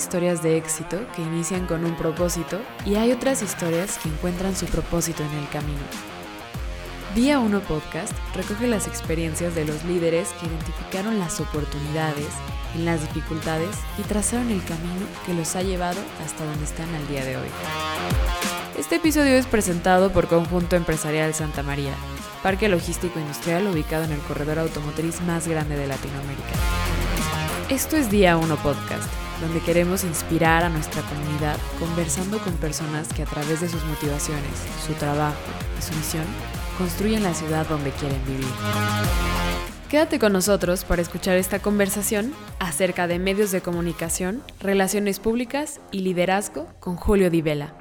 historias de éxito que inician con un propósito y hay otras historias que encuentran su propósito en el camino. Día 1 Podcast recoge las experiencias de los líderes que identificaron las oportunidades en las dificultades y trazaron el camino que los ha llevado hasta donde están al día de hoy. Este episodio es presentado por Conjunto Empresarial Santa María, parque logístico industrial ubicado en el corredor automotriz más grande de Latinoamérica. Esto es Día 1 Podcast, donde queremos inspirar a nuestra comunidad conversando con personas que a través de sus motivaciones, su trabajo y su misión construyen la ciudad donde quieren vivir. Quédate con nosotros para escuchar esta conversación acerca de medios de comunicación, relaciones públicas y liderazgo con Julio Di Vela.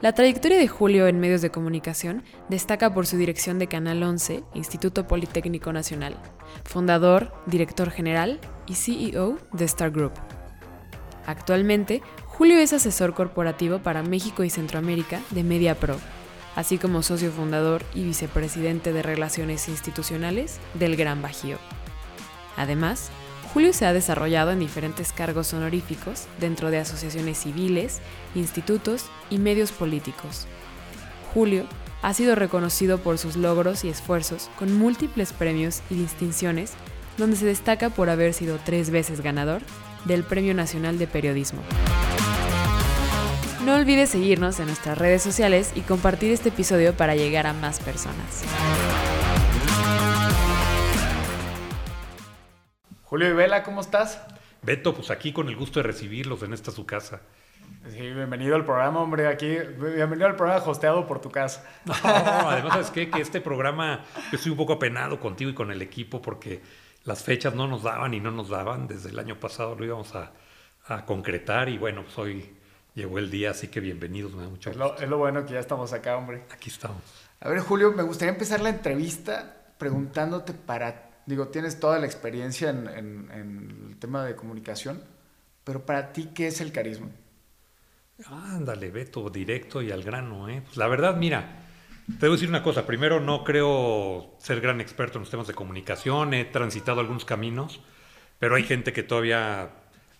La trayectoria de Julio en medios de comunicación destaca por su dirección de Canal 11, Instituto Politécnico Nacional, fundador, director general y CEO de Star Group. Actualmente, Julio es asesor corporativo para México y Centroamérica de MediaPro, así como socio fundador y vicepresidente de Relaciones Institucionales del Gran Bajío. Además, Julio se ha desarrollado en diferentes cargos honoríficos dentro de asociaciones civiles, institutos y medios políticos. Julio ha sido reconocido por sus logros y esfuerzos con múltiples premios y distinciones, donde se destaca por haber sido tres veces ganador del Premio Nacional de Periodismo. No olvides seguirnos en nuestras redes sociales y compartir este episodio para llegar a más personas. Julio y Vela, ¿cómo estás? Beto, pues aquí con el gusto de recibirlos en esta su casa. Sí, bienvenido al programa, hombre, aquí, bienvenido al programa hosteado por tu casa. No, además, ¿sabes qué? Que este programa, yo estoy un poco apenado contigo y con el equipo porque las fechas no nos daban y no nos daban. Desde el año pasado lo íbamos a, concretar y bueno, pues hoy llegó el día, así que bienvenidos, me da mucho gusto. Es lo, es lo bueno que ya estamos acá, hombre. Aquí estamos. A ver, Julio, me gustaría empezar la entrevista preguntándote para digo, tienes toda la experiencia en, el tema de comunicación, pero para ti, ¿qué es el carisma? Ándale, Beto, directo y al grano, ¿eh? Pues la verdad, mira, te a decir una cosa. Primero, no creo ser gran experto en los temas de comunicación, he transitado algunos caminos, pero hay gente que todavía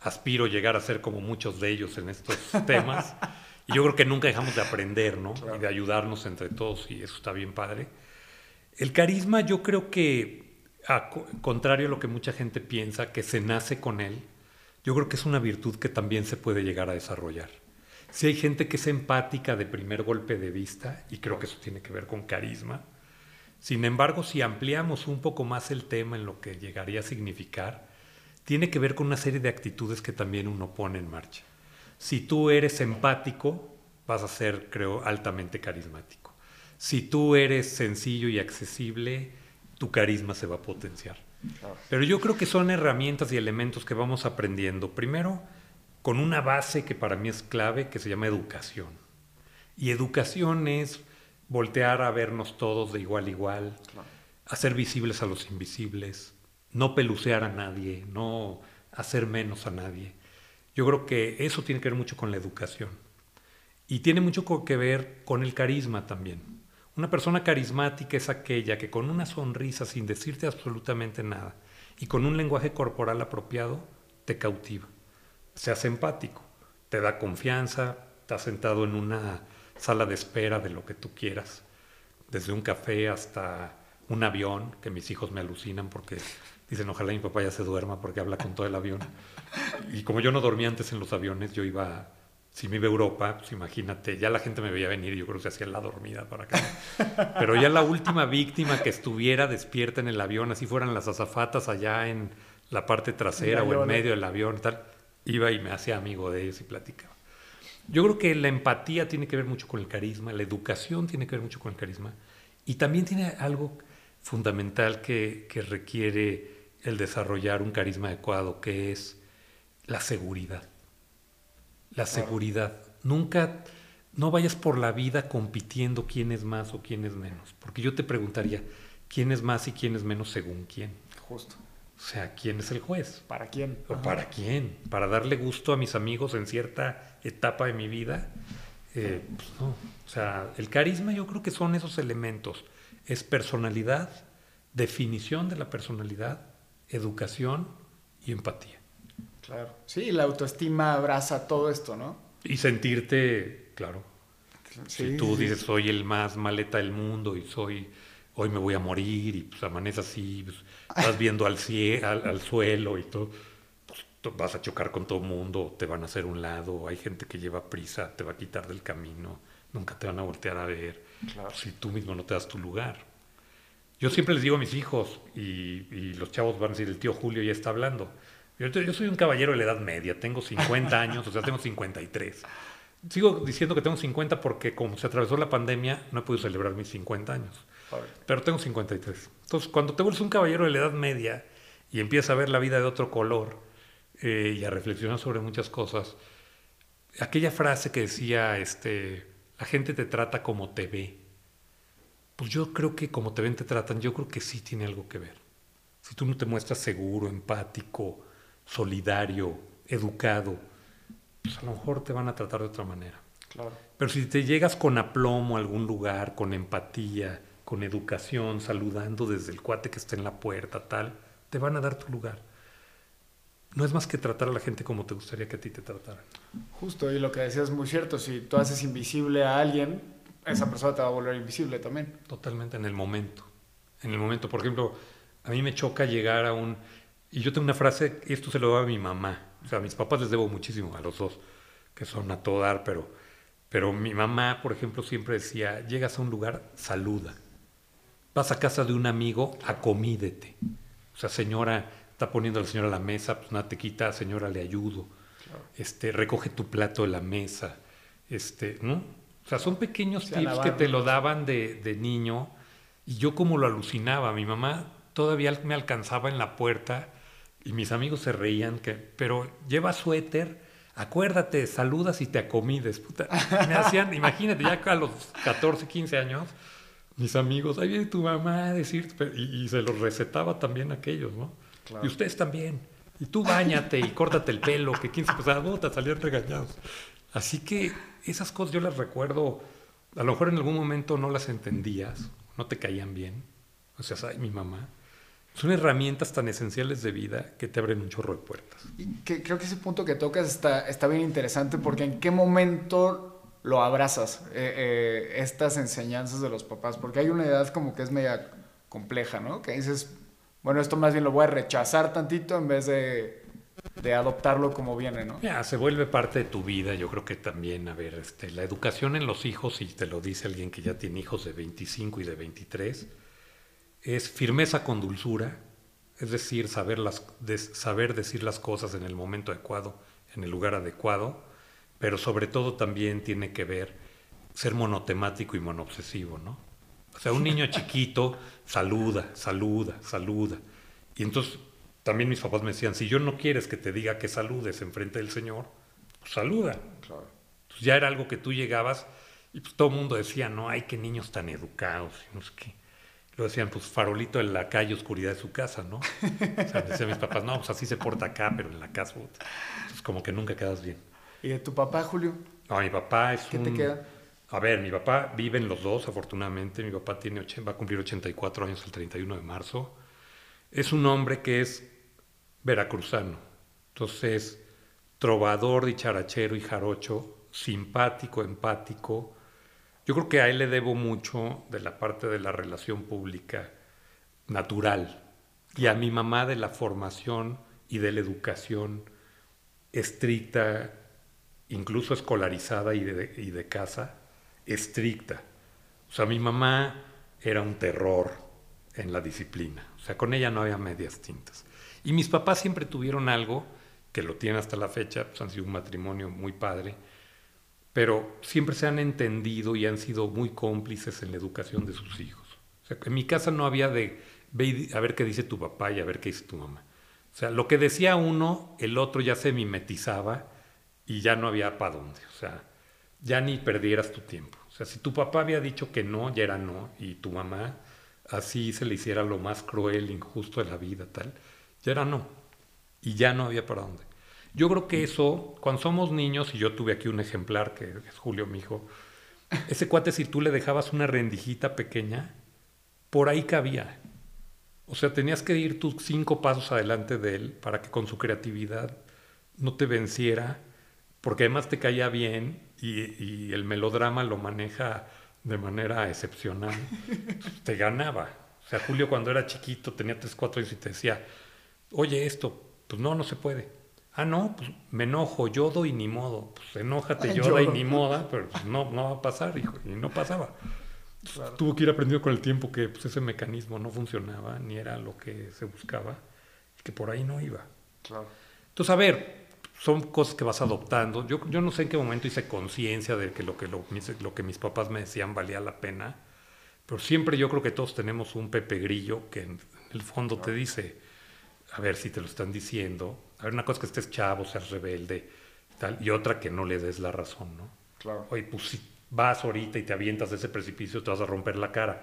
aspiro llegar a ser como muchos de ellos en estos temas. y yo creo que nunca dejamos de aprender, ¿no? Y de ayudarnos entre todos, y eso está bien padre. El carisma, yo creo que contrario a lo que mucha gente piensa, que se nace con él, yo creo que es una virtud que también se puede llegar a desarrollar. Si hay gente que es empática de primer golpe de vista, y creo que eso tiene que ver con carisma, sin embargo, si ampliamos un poco más el tema en lo que llegaría a significar, tiene que ver con una serie de actitudes que también uno pone en marcha. Si tú eres empático, vas a ser, creo, altamente carismático. Si tú eres sencillo y accesible, tu carisma se va a potenciar. Pero yo creo que son herramientas y elementos que vamos aprendiendo. Primero, con una base que para mí es clave, que se llama educación. Y educación es voltear a vernos todos de igual a igual, hacer visibles a los invisibles, no pelucear a nadie, no hacer menos a nadie. Yo creo que eso tiene que ver mucho con la educación. Y tiene mucho que ver con el carisma también. Una persona carismática es aquella que con una sonrisa sin decirte absolutamente nada y con un lenguaje corporal apropiado te cautiva. Se hace empático, te da confianza, has sentado en una sala de espera de lo que tú quieras, desde un café hasta un avión, que mis hijos me alucinan porque dicen ojalá mi papá ya se duerma porque habla con todo el avión. Y como yo no dormía antes en los aviones, yo iba si me iba a Europa, pues imagínate, ya la gente me veía venir y yo creo que se hacía la dormida para acá. Pero ya la última víctima que estuviera despierta en el avión, así fueran las azafatas allá en la parte trasera o en medio del avión, tal, iba y me hacía amigo de ellos y platicaba. Yo creo que la empatía tiene que ver mucho con el carisma, la educación tiene que ver mucho con el carisma y también tiene algo fundamental que, que requiere el desarrollar un carisma adecuado, que es la seguridad la seguridad. Nunca, no vayas por la vida compitiendo quién es más o quién es menos, porque yo te preguntaría, ¿quién es más y quién es menos según quién? Justo. O sea, ¿quién es el juez? ¿Para quién? ¿O para quién? ¿Para darle gusto a mis amigos en cierta etapa de mi vida? Eh, pues no. O sea, el carisma yo creo que son esos elementos. Es personalidad, definición de la personalidad, educación y empatía. Claro. Sí, la autoestima abraza todo esto, ¿no? Y sentirte, claro. Sí, si tú dices, soy el más maleta del mundo y soy, hoy me voy a morir y pues amanece así, pues, estás viendo al, cie- al, al suelo y todo, pues vas a chocar con todo el mundo, te van a hacer un lado, hay gente que lleva prisa, te va a quitar del camino, nunca te van a voltear a ver, Claro. si tú mismo no te das tu lugar. Yo siempre les digo a mis hijos, y, y los chavos van a decir, el tío Julio ya está hablando. Yo, yo soy un caballero de la edad media, tengo 50 años, o sea, tengo 53. Sigo diciendo que tengo 50 porque como se atravesó la pandemia, no he podido celebrar mis 50 años. Pero tengo 53. Entonces, cuando te vuelves un caballero de la edad media y empiezas a ver la vida de otro color eh, y a reflexionar sobre muchas cosas, aquella frase que decía, este, la gente te trata como te ve. Pues yo creo que como te ven, te tratan, yo creo que sí tiene algo que ver. Si tú no te muestras seguro, empático, solidario, educado, pues a lo mejor te van a tratar de otra manera. Claro. Pero si te llegas con aplomo a algún lugar, con empatía, con educación, saludando desde el cuate que está en la puerta, tal, te van a dar tu lugar. No es más que tratar a la gente como te gustaría que a ti te trataran. Justo, y lo que decías es muy cierto. Si tú haces invisible a alguien, esa persona te va a volver invisible también. Totalmente en el momento. En el momento, por ejemplo, a mí me choca llegar a un... Y yo tengo una frase, y esto se lo doy a mi mamá. O sea, a mis papás les debo muchísimo, a los dos, que son a todo dar, pero, pero mi mamá, por ejemplo, siempre decía, llegas a un lugar, saluda. Vas a casa de un amigo, acomídete. O sea, señora, está poniendo a la señora a la mesa, pues nada te quita, señora, le ayudo. Este, recoge tu plato de la mesa. Este, ¿no? O sea, son pequeños tips que te lo daban de, de niño y yo como lo alucinaba. Mi mamá todavía me alcanzaba en la puerta y mis amigos se reían, que, pero lleva suéter, acuérdate, saludas y te acomides. Puta. Me hacían, imagínate, ya a los 14, 15 años, mis amigos, ahí viene tu mamá a decir, y, y se los recetaba también a aquellos, ¿no? Claro. Y ustedes también. Y tú bañate y córtate el pelo, que 15 pesadas, no, te salían regañados. Así que esas cosas yo las recuerdo, a lo mejor en algún momento no las entendías, no te caían bien. O sea, ay, mi mamá. Son herramientas tan esenciales de vida que te abren un chorro de puertas. Y que, creo que ese punto que tocas está, está bien interesante porque en qué momento lo abrazas, eh, eh, estas enseñanzas de los papás, porque hay una edad como que es media compleja, ¿no? Que dices, bueno, esto más bien lo voy a rechazar tantito en vez de, de adoptarlo como viene, ¿no? Ya, se vuelve parte de tu vida. Yo creo que también, a ver, este, la educación en los hijos, y te lo dice alguien que ya tiene hijos de 25 y de 23, es firmeza con dulzura, es decir, saber, las, des- saber decir las cosas en el momento adecuado, en el lugar adecuado, pero sobre todo también tiene que ver ser monotemático y monoobsesivo, ¿no? O sea, un niño chiquito saluda, saluda, saluda. Y entonces también mis papás me decían, si yo no quieres que te diga que saludes enfrente del Señor, pues saluda. Claro. Pues ya era algo que tú llegabas y pues todo el mundo decía, no, ay, qué niños tan educados. Y no sé qué. Lo decían, pues farolito en la calle, oscuridad de su casa, ¿no? O sea, decían mis papás, no, pues así se porta acá, pero en la casa. Entonces como que nunca quedas bien. ¿Y de tu papá, Julio? No, mi papá es ¿Qué un... te queda? A ver, mi papá vive en los dos, afortunadamente. Mi papá tiene va a cumplir 84 años el 31 de marzo. Es un hombre que es veracruzano. Entonces, trovador, dicharachero y jarocho, simpático, empático. Yo creo que a él le debo mucho de la parte de la relación pública natural y a mi mamá de la formación y de la educación estricta, incluso escolarizada y de, casa, estricta. O sea, mi mamá era un terror en la disciplina. O sea, con ella no había medias tintas. Y mis papás siempre tuvieron algo, que lo tienen hasta la fecha, pues han sido un matrimonio muy padre, pero siempre se han entendido y han sido muy cómplices en la educación de sus hijos. O sea, en mi casa no había de, ve a ver qué dice tu papá y a ver qué dice tu mamá. O sea, lo que decía uno, el otro ya se mimetizaba y ya no había para dónde. O sea, ya ni perdieras tu tiempo. O sea, si tu papá había dicho que no, ya era no, y tu mamá así se le hiciera lo más cruel, injusto de la vida, tal, ya era no. Y ya no había para dónde. Yo creo que eso, cuando somos niños, y yo tuve aquí un ejemplar, que es Julio, mi hijo, ese cuate, si tú le dejabas una rendijita pequeña, por ahí cabía. O sea, tenías que ir tus cinco pasos adelante de él para que con su creatividad no te venciera, porque además te caía bien y, y el melodrama lo maneja de manera excepcional, te ganaba. O sea, Julio cuando era chiquito, tenía 3, 4 años y te decía, oye esto, pues no, no se puede. Ah, no, pues me enojo, yodo y ni modo. Pues enójate, yoda y ni moda, pero pues no, no va a pasar, hijo. Y no pasaba. Tuvo que ir aprendiendo con el tiempo que pues, ese mecanismo no funcionaba, ni era lo que se buscaba, y que por ahí no iba. Claro. Entonces, a ver, son cosas que vas adoptando. Yo, yo no sé en qué momento hice conciencia de que lo, que lo, lo que mis papás me decían valía la pena, pero siempre yo creo que todos tenemos un Pepe Grillo que en el fondo te dice, a ver si te lo están diciendo. A ver, una cosa es que estés chavo, seas rebelde, tal, y otra que no le des la razón, ¿no? Claro. Oye, pues si vas ahorita y te avientas de ese precipicio, te vas a romper la cara.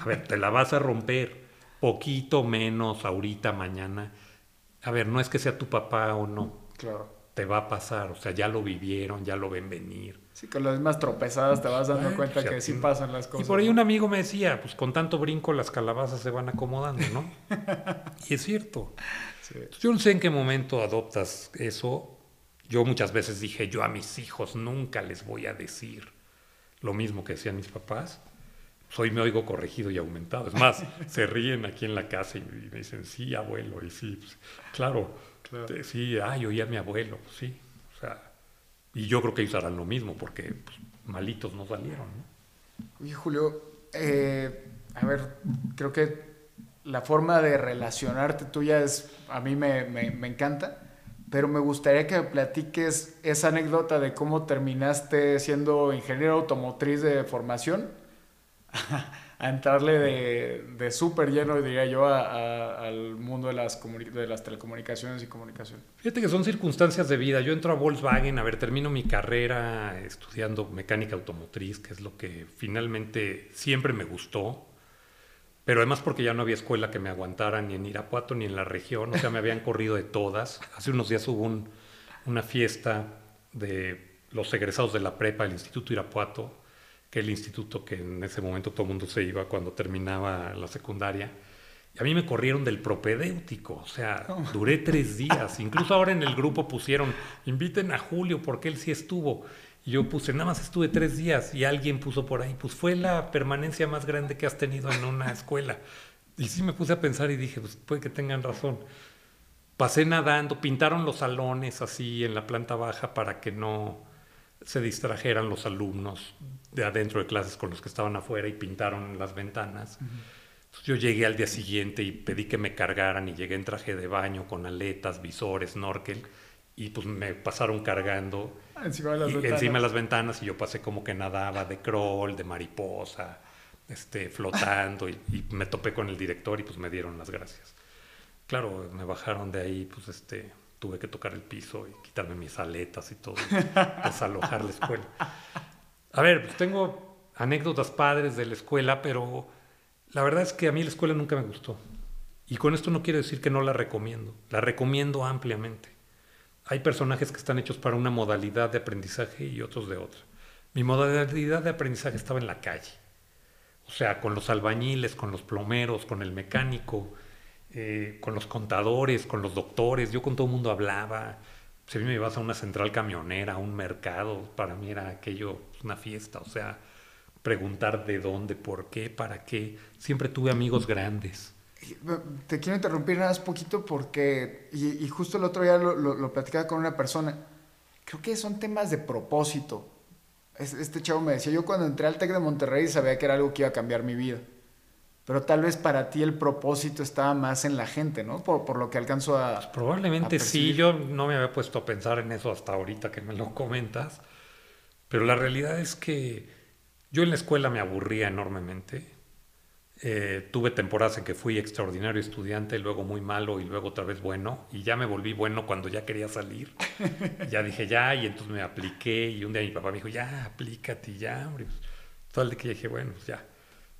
A ver, te la vas a romper poquito menos ahorita, mañana. A ver, no es que sea tu papá o no. Claro. Te va a pasar, o sea, ya lo vivieron, ya lo ven venir. Sí, con las mismas tropezadas te vas dando cuenta o sea, que sí pasan las cosas. Y por ahí un amigo me decía, pues con tanto brinco las calabazas se van acomodando, ¿no? y es cierto. Sí. Yo no sé en qué momento adoptas eso. Yo muchas veces dije, yo a mis hijos nunca les voy a decir lo mismo que decían mis papás. Soy me oigo corregido y aumentado. Es más, se ríen aquí en la casa y me dicen, sí, abuelo, y sí, pues, claro, Claro. sí, ay, oí a mi abuelo, sí. O sea, y yo creo que ellos harán lo mismo, porque pues, malitos no salieron, ¿no? Oye, Julio, eh, a ver, creo que la forma de relacionarte tuya es, a mí me, me- me encanta, pero me gustaría que me platiques esa anécdota de cómo terminaste siendo ingeniero automotriz de formación, a entrarle de, de súper lleno, diría yo, al mundo de las, telecomunicaciones y comunicación. Fíjate que son circunstancias de vida. Yo entro a Volkswagen, a ver, termino mi carrera estudiando mecánica automotriz, que es lo que finalmente siempre me gustó. Pero además porque ya no había escuela que me aguantara ni en Irapuato ni en la región, o sea, me habían corrido de todas. Hace unos días hubo un- una fiesta de los egresados de la prepa del Instituto Irapuato, que el instituto que en ese momento todo el mundo se iba cuando terminaba la secundaria. Y a mí me corrieron del propedéutico, o sea, duré tres días. Incluso ahora en el grupo pusieron, inviten a Julio porque él sí estuvo. Y yo puse, nada más estuve tres días y alguien puso por ahí, pues fue la permanencia más grande que has tenido en una escuela. Y sí me puse a pensar y dije, pues puede que tengan razón. Pasé nadando, pintaron los salones así en la planta baja para que no se distrajeran los alumnos de adentro de clases con los que estaban afuera y pintaron las ventanas. Yo llegué al día siguiente y pedí que me cargaran y llegué en traje de baño con aletas, visores, snorkel y pues me pasaron cargando Encima de las y ventanas. encima de las ventanas y yo pasé como que nadaba de crawl, de mariposa, este, flotando y, y me topé con el director y pues me dieron las gracias. Claro, me bajaron de ahí, pues este, tuve que tocar el piso y quitarme mis aletas y todo, desalojar la escuela. A ver, pues tengo anécdotas padres de la escuela, pero la verdad es que a mí la escuela nunca me gustó. Y con esto no quiero decir que no la recomiendo, la recomiendo ampliamente. Hay personajes que están hechos para una modalidad de aprendizaje y otros de otra. Mi modalidad de aprendizaje estaba en la calle. O sea, con los albañiles, con los plomeros, con el mecánico, eh, con los contadores, con los doctores. Yo con todo el mundo hablaba. Si me ibas a una central camionera, a un mercado, para mí era aquello una fiesta. O sea, preguntar de dónde, por qué, para qué. Siempre tuve amigos grandes. Te quiero interrumpir nada más poquito porque, y, justo el otro día lo, lo- lo platicaba con una persona, creo que son temas de propósito. Es- Este chavo me decía, yo cuando entré al TEC de Monterrey sabía que era algo que iba a cambiar mi vida, pero tal vez para ti el propósito estaba más en la gente, ¿no? Por, por lo que alcanzo a... Probablemente a sí, yo no me había puesto a pensar en eso hasta ahorita que me lo comentas, pero la realidad es que yo en la escuela me aburría enormemente. Eh, tuve temporadas en que fui extraordinario estudiante, luego muy malo y luego otra vez bueno, y ya me volví bueno cuando ya quería salir. ya dije ya, y entonces me apliqué, y un día mi papá me dijo, ya, aplícate, ya, hombre. Pues, Total de que dije, bueno, pues ya.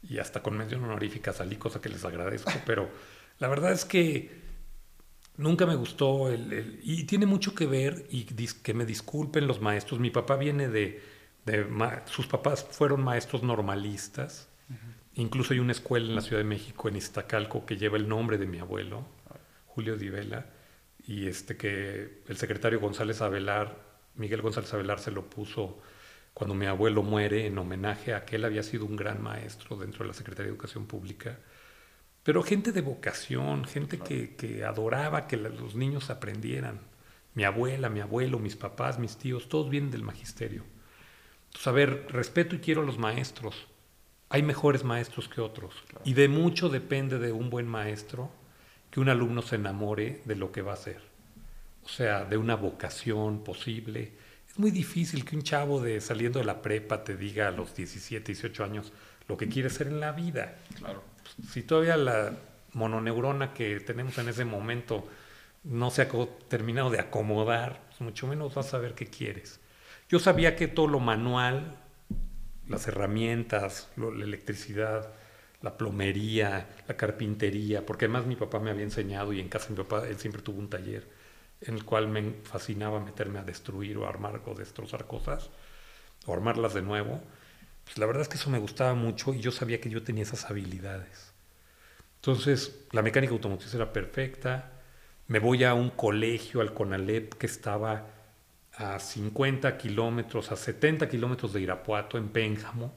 Y hasta con mención honorífica salí, cosa que les agradezco, pero la verdad es que Nunca me gustó el, el- y tiene mucho que ver y dis- que me disculpen los maestros. Mi papá viene de, de ma- sus papás fueron maestros normalistas. Incluso hay una escuela en la Ciudad de México en Iztacalco que lleva el nombre de mi abuelo, Julio Di Vela, y este que el secretario González Avelar, Miguel González Avelar se lo puso cuando mi abuelo muere en homenaje a que él había sido un gran maestro dentro de la Secretaría de Educación Pública. Pero gente de vocación, gente que, que adoraba que los niños aprendieran. Mi abuela, mi abuelo, mis papás, mis tíos, todos vienen del magisterio. Entonces, a ver, respeto y quiero a los maestros. Hay mejores maestros que otros. Y de mucho depende de un buen maestro que un alumno se enamore de lo que va a hacer. O sea, de una vocación posible. Es muy difícil que un chavo de saliendo de la prepa te diga a los 17, 18 años lo que quiere ser en la vida. Claro. Si todavía la mononeurona que tenemos en ese momento no se ha terminado de acomodar, pues mucho menos vas a saber qué quieres. Yo sabía que todo lo manual, las herramientas, la electricidad, la plomería, la carpintería, porque además mi papá me había enseñado y en casa mi papá, él siempre tuvo un taller en el cual me fascinaba meterme a destruir o armar o destrozar cosas, o armarlas de nuevo. Pues la verdad es que eso me gustaba mucho y yo sabía que yo tenía esas habilidades. Entonces, la mecánica automotriz era perfecta, me voy a un colegio, al CONALEP, que estaba a 50 kilómetros, a 70 kilómetros de Irapuato, en Pénjamo.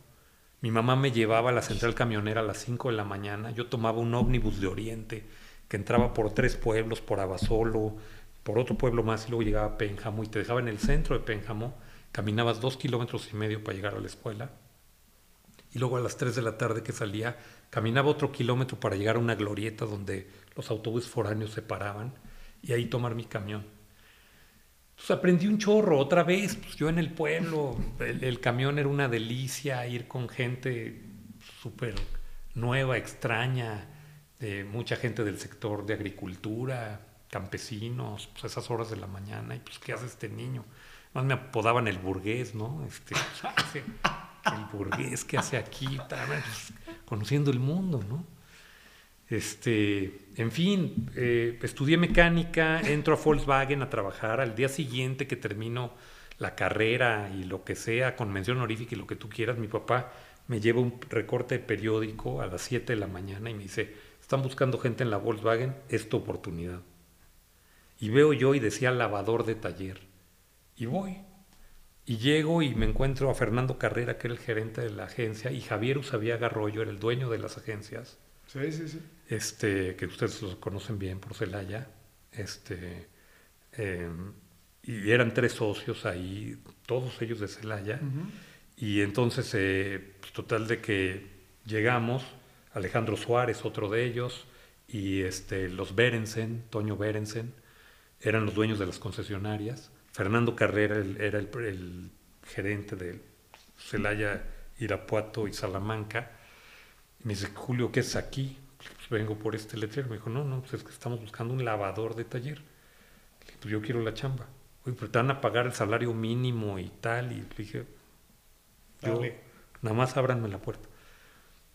Mi mamá me llevaba a la central camionera a las 5 de la mañana. Yo tomaba un ómnibus de Oriente que entraba por tres pueblos, por Abasolo, por otro pueblo más y luego llegaba a Pénjamo y te dejaba en el centro de Pénjamo. Caminabas dos kilómetros y medio para llegar a la escuela. Y luego a las 3 de la tarde que salía, caminaba otro kilómetro para llegar a una glorieta donde los autobuses foráneos se paraban y ahí tomar mi camión. Entonces aprendí un chorro otra vez, pues yo en el pueblo, el, camión era una delicia, ir con gente súper nueva, extraña, de mucha gente del sector de agricultura, campesinos, pues esas horas de la mañana, y pues ¿qué hace este niño? Más me apodaban el burgués, ¿no? Este, el burgués que hace aquí, pues, conociendo el mundo, ¿no? Este, en fin, eh, estudié mecánica, entro a Volkswagen a trabajar. Al día siguiente que termino la carrera y lo que sea, con mención honorífica y lo que tú quieras, mi papá me lleva un recorte de periódico a las 7 de la mañana y me dice, están buscando gente en la Volkswagen, es tu oportunidad. Y veo yo y decía lavador de taller. Y voy. Y llego y me encuentro a Fernando Carrera, que era el gerente de la agencia, y Javier Usabiaga Arroyo era el dueño de las agencias. Sí, sí, sí. Este, que ustedes los conocen bien por Celaya. Este, em, y eran tres socios ahí, todos ellos de Celaya. Y entonces, eh, pues, total de que llegamos, Alejandro Suárez, otro de ellos, y este, los Berensen, Toño Berensen, eran los dueños de las concesionarias. Fernando Carrera era el, el gerente de Celaya, Irapuato y Salamanca me dice, Julio, ¿qué es aquí? Pues vengo por este letrero. Me dijo, no, no, pues es que estamos buscando un lavador de taller. pues yo quiero la chamba. Oye, pero te van a pagar el salario mínimo y tal. Y le dije, yo, nada más ábranme la puerta.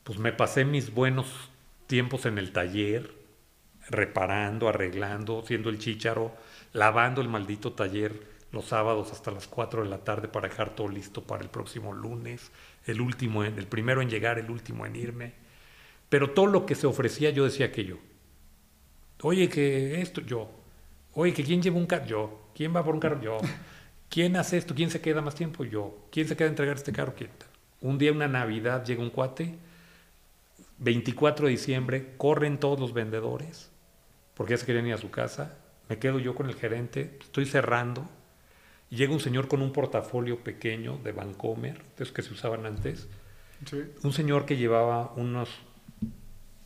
Pues me pasé mis buenos tiempos en el taller, reparando, arreglando, siendo el chícharo, lavando el maldito taller los sábados hasta las 4 de la tarde para dejar todo listo para el próximo lunes, el último, el primero en llegar, el último en irme. Pero todo lo que se ofrecía yo decía que yo. Oye, que esto, yo. Oye, que quién lleva un carro, yo. ¿Quién va por un carro? Yo. ¿Quién hace esto? ¿Quién se queda más tiempo? Yo. ¿Quién se queda a entregar este carro? ¿Quién? Un día, una Navidad, llega un cuate, 24 de diciembre, corren todos los vendedores, porque ya se querían ir a su casa, me quedo yo con el gerente, estoy cerrando, llega un señor con un portafolio pequeño de Vancomer, de esos que se usaban antes. Un señor que llevaba unos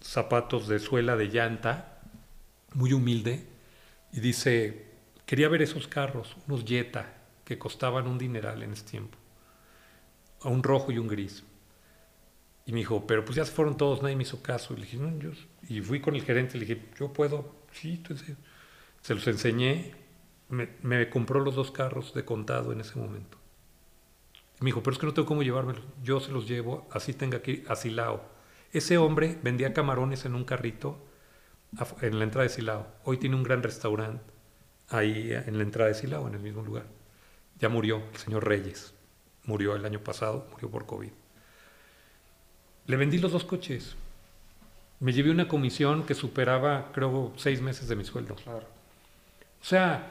zapatos de suela de llanta, muy humilde, y dice, quería ver esos carros, unos Jetta, que costaban un dineral en ese tiempo, a un rojo y un gris. Y me dijo, pero pues ya se fueron todos, nadie me hizo caso. Y le dije, no, yo... Y fui con el gerente, le dije, yo puedo, sí, se los enseñé me, compró los dos carros de contado en ese momento. Me dijo, pero es que no tengo cómo llevármelos. Yo se los llevo, así tenga que ir a Silao. Ese hombre vendía camarones en un carrito en la entrada de Silao. Hoy tiene un gran restaurante ahí en la entrada de Silao, en el mismo lugar. Ya murió el señor Reyes. Murió el año pasado, murió por COVID. Le vendí los dos coches. Me llevé una comisión que superaba, creo, seis meses de mi sueldo. Claro. O sea,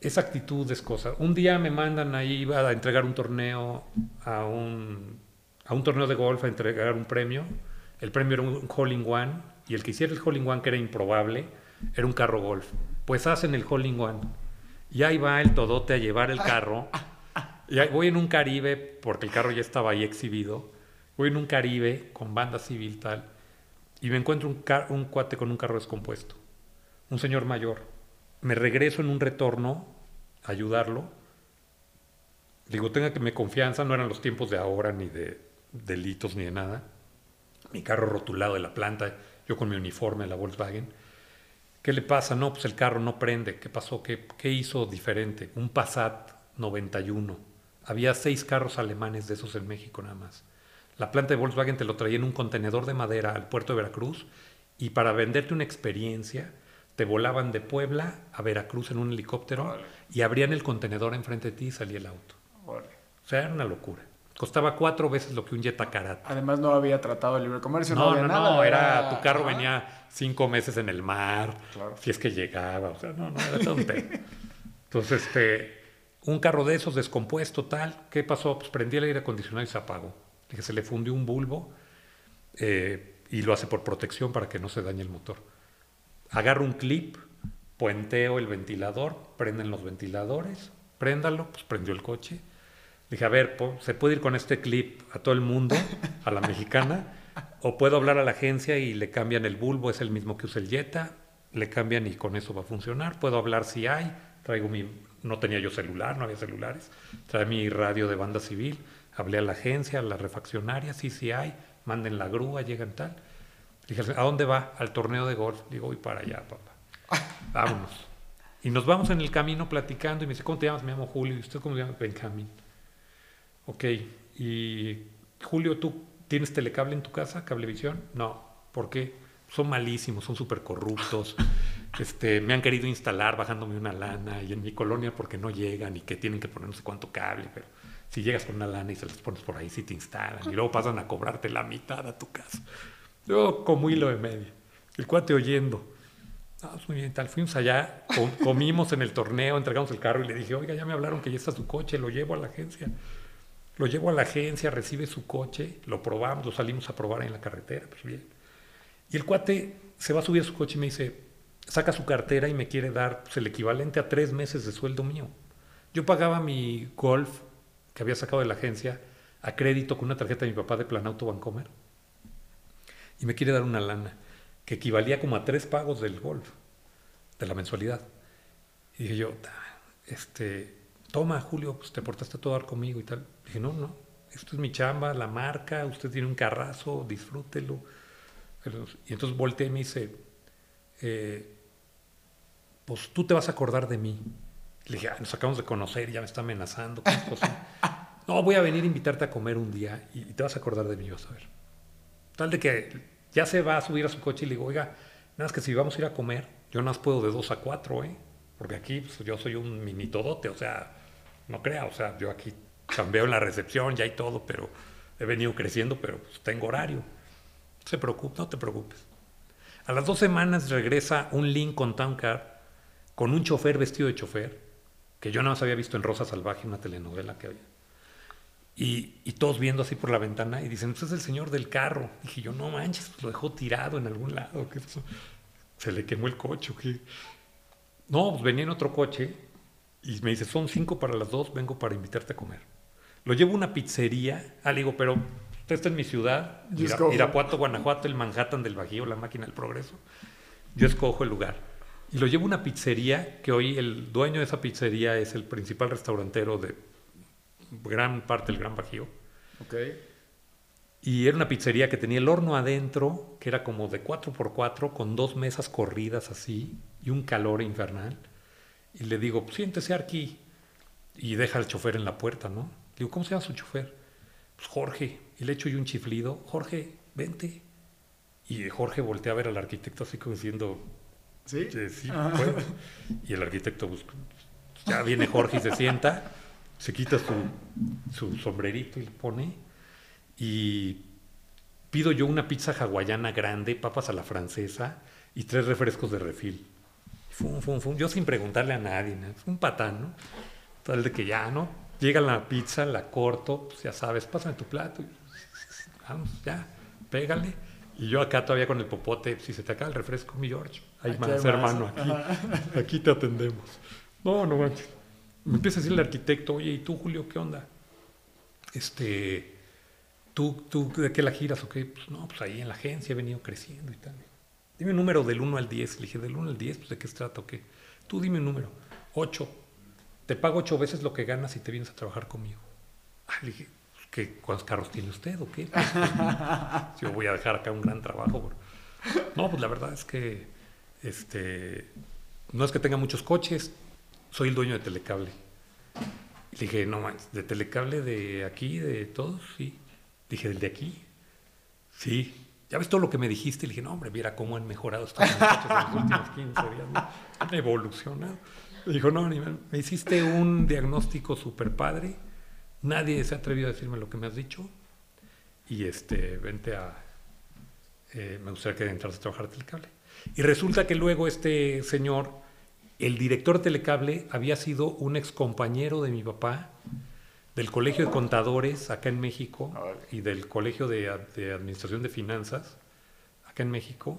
esa actitud es cosa. Un día me mandan ahí a entregar un torneo a un, a un torneo de golf, a entregar un premio. El premio era un hole one y el que hiciera el hole one, que era improbable, era un carro golf. Pues hacen el hole one. Y ahí va el todote a llevar el carro. Y ahí voy en un Caribe, porque el carro ya estaba ahí exhibido. Voy en un Caribe con banda civil tal. Y me encuentro un, un cuate con un carro descompuesto. Un señor mayor. Me regreso en un retorno a ayudarlo. Digo, tenga que me confianza, no eran los tiempos de ahora, ni de delitos, ni de nada. Mi carro rotulado de la planta, yo con mi uniforme de la Volkswagen. ¿Qué le pasa? No, pues el carro no prende. ¿Qué pasó? ¿Qué, qué hizo diferente? Un Passat 91. Había seis carros alemanes de esos en México nada más. La planta de Volkswagen te lo traía en un contenedor de madera al puerto de Veracruz y para venderte una experiencia te volaban de Puebla a Veracruz en un helicóptero y abrían el contenedor enfrente de ti y salía el auto. O sea, era una locura. Costaba cuatro veces lo que un Jetta Además no había tratado el libre comercio, no, no, no, no era, tu carro venía cinco meses en el mar, si es que llegaba, o sea, no, no, era tema. Entonces, este, un carro de esos descompuesto, tal, ¿qué pasó? Pues prendí el aire acondicionado y se apagó. Que se le fundió un bulbo eh, y lo hace por protección para que no se dañe el motor. Agarro un clip, puenteo el ventilador, prenden los ventiladores, préndalo, pues prendió el coche. Dije, a ver, ¿se puede ir con este clip a todo el mundo, a la mexicana? ¿O puedo hablar a la agencia y le cambian el bulbo, es el mismo que usa el Jetta? Le cambian y con eso va a funcionar. Puedo hablar si hay, traigo mi... No tenía yo celular, no había celulares. Trae mi radio de banda civil. Hablé a la agencia, a la refaccionaria, sí, sí hay. Manden la grúa, llegan tal. Dije, ¿a dónde va? Al torneo de golf. Digo, voy para allá, papá. Vámonos. Y nos vamos en el camino platicando y me dice, ¿cómo te llamas? Me llamo Julio. ¿Y usted cómo se llama? Benjamín. Ok. Y Julio, ¿tú tienes telecable en tu casa? ¿Cablevisión? No. ¿Por qué? Son malísimos, son súper corruptos. Este, me han querido instalar bajándome una lana y en mi colonia porque no llegan y que tienen que poner no sé cuánto cable, pero si llegas con una lana y se las pones por ahí, si te instalan y luego pasan a cobrarte la mitad a tu casa. Yo como hilo de media. El cuate oyendo. Ah, muy bien, tal. Fuimos allá, comimos en el torneo, entregamos el carro y le dije, oiga, ya me hablaron que ya está su coche, lo llevo a la agencia. Lo llevo a la agencia, recibe su coche, lo probamos, lo salimos a probar en la carretera, pues bien. Y el cuate se va a subir a su coche y me dice, saca su cartera y me quiere dar pues, el equivalente a tres meses de sueldo mío. Yo pagaba mi golf que había sacado de la agencia a crédito con una tarjeta de mi papá de Planauto Bancomer y me quiere dar una lana que equivalía como a tres pagos del golf, de la mensualidad. Y dije yo, este, toma Julio, pues te portaste todo dar conmigo y tal. dije, no, no, esto es mi chamba, la marca, usted tiene un carrazo, disfrútelo. Y entonces volteé y me dice, eh, pues tú te vas a acordar de mí. Le dije, nos acabamos de conocer, ya me está amenazando. no, voy a venir a invitarte a comer un día y te vas a acordar de mí, vas a ver. Tal de que ya se va a subir a su coche y le digo, oiga, nada más que si vamos a ir a comer, yo no más puedo de dos a cuatro, ¿eh? Porque aquí pues, yo soy un mini todote, o sea, no crea, o sea, yo aquí cambio en la recepción, ya hay todo, pero he venido creciendo, pero pues, tengo horario. No se preocupe, no te preocupes. A las dos semanas regresa un Lincoln Town Car con un chofer vestido de chofer, que yo nada más había visto en Rosa Salvaje, una telenovela que había. Y, todos viendo así por la ventana y dicen, ese es el señor del carro. Dije yo, no manches, lo dejó tirado en algún lado. Se le quemó el coche. No, pues venía en otro coche y me dice, son cinco para las dos, vengo para invitarte a comer. Lo llevo a una pizzería. Ah, le digo, pero usted está en mi ciudad, Irapuato, Guanajuato, el Manhattan del Bajío, la máquina del progreso. Yo escojo el lugar. Y lo llevo a una pizzería que hoy el dueño de esa pizzería es el principal restaurantero de gran parte del Gran Bajío. Okay. Y era una pizzería que tenía el horno adentro, que era como de 4x4, con dos mesas corridas así, y un calor infernal. Y le digo, siéntese aquí. Y deja al chofer en la puerta, ¿no? digo, ¿cómo se llama su chofer? Pues Jorge. Y le echo yo un chiflido, Jorge, vente. Y Jorge voltea a ver al arquitecto así como diciendo, sí, sí puedo. Y el arquitecto, pues, ya viene Jorge y se sienta se quita su, sombrerito y le pone. Y pido yo una pizza hawaiana grande, papas a la francesa y tres refrescos de refil. fum, fum, fum. Yo sin preguntarle a nadie, ¿no? un patán, ¿no? Tal de que ya, ¿no? Llega la pizza, la corto, pues ya sabes, pásame tu plato. Vamos, ya, pégale. Y yo acá todavía con el popote, si se te acaba el refresco, mi George, hay Aquí más, hay más. hermano, aquí, aquí te atendemos. No, no manches. Me empieza a decir el arquitecto, oye, ¿y tú, Julio, qué onda? Este, ¿tú, tú de qué la giras o qué? Pues no, pues ahí en la agencia he venido creciendo y tal. Dime un número del 1 al 10. Le dije, del 1 al 10, pues de qué se trata o qué. Tú dime un número. 8. Te pago 8 veces lo que ganas si te vienes a trabajar conmigo. Ah, le dije, pues, ¿qué, ¿cuántos carros tiene usted o qué? Pues, yo voy a dejar acá un gran trabajo. bro. No, pues la verdad es que este, no es que tenga muchos coches, soy el dueño de Telecable. Le dije, no manches, ¿de Telecable de aquí, de todos? Sí. Dije, ¿del de aquí? Sí. ¿Ya ves todo lo que me dijiste? Le dije, no, hombre, mira cómo han mejorado estos muchachos en los últimos 15 días. ¿no? Han evolucionado. Me dijo, no, ni me, me hiciste un diagnóstico súper padre. Nadie se ha atrevido a decirme lo que me has dicho. Y este, vente a... eh, me gustaría que entraras a trabajar Telecable. Y resulta que luego este señor, el director de Telecable, había sido un excompañero de mi papá del Colegio de Contadores acá en México y del Colegio de, Ad- de Administración de Finanzas acá en México.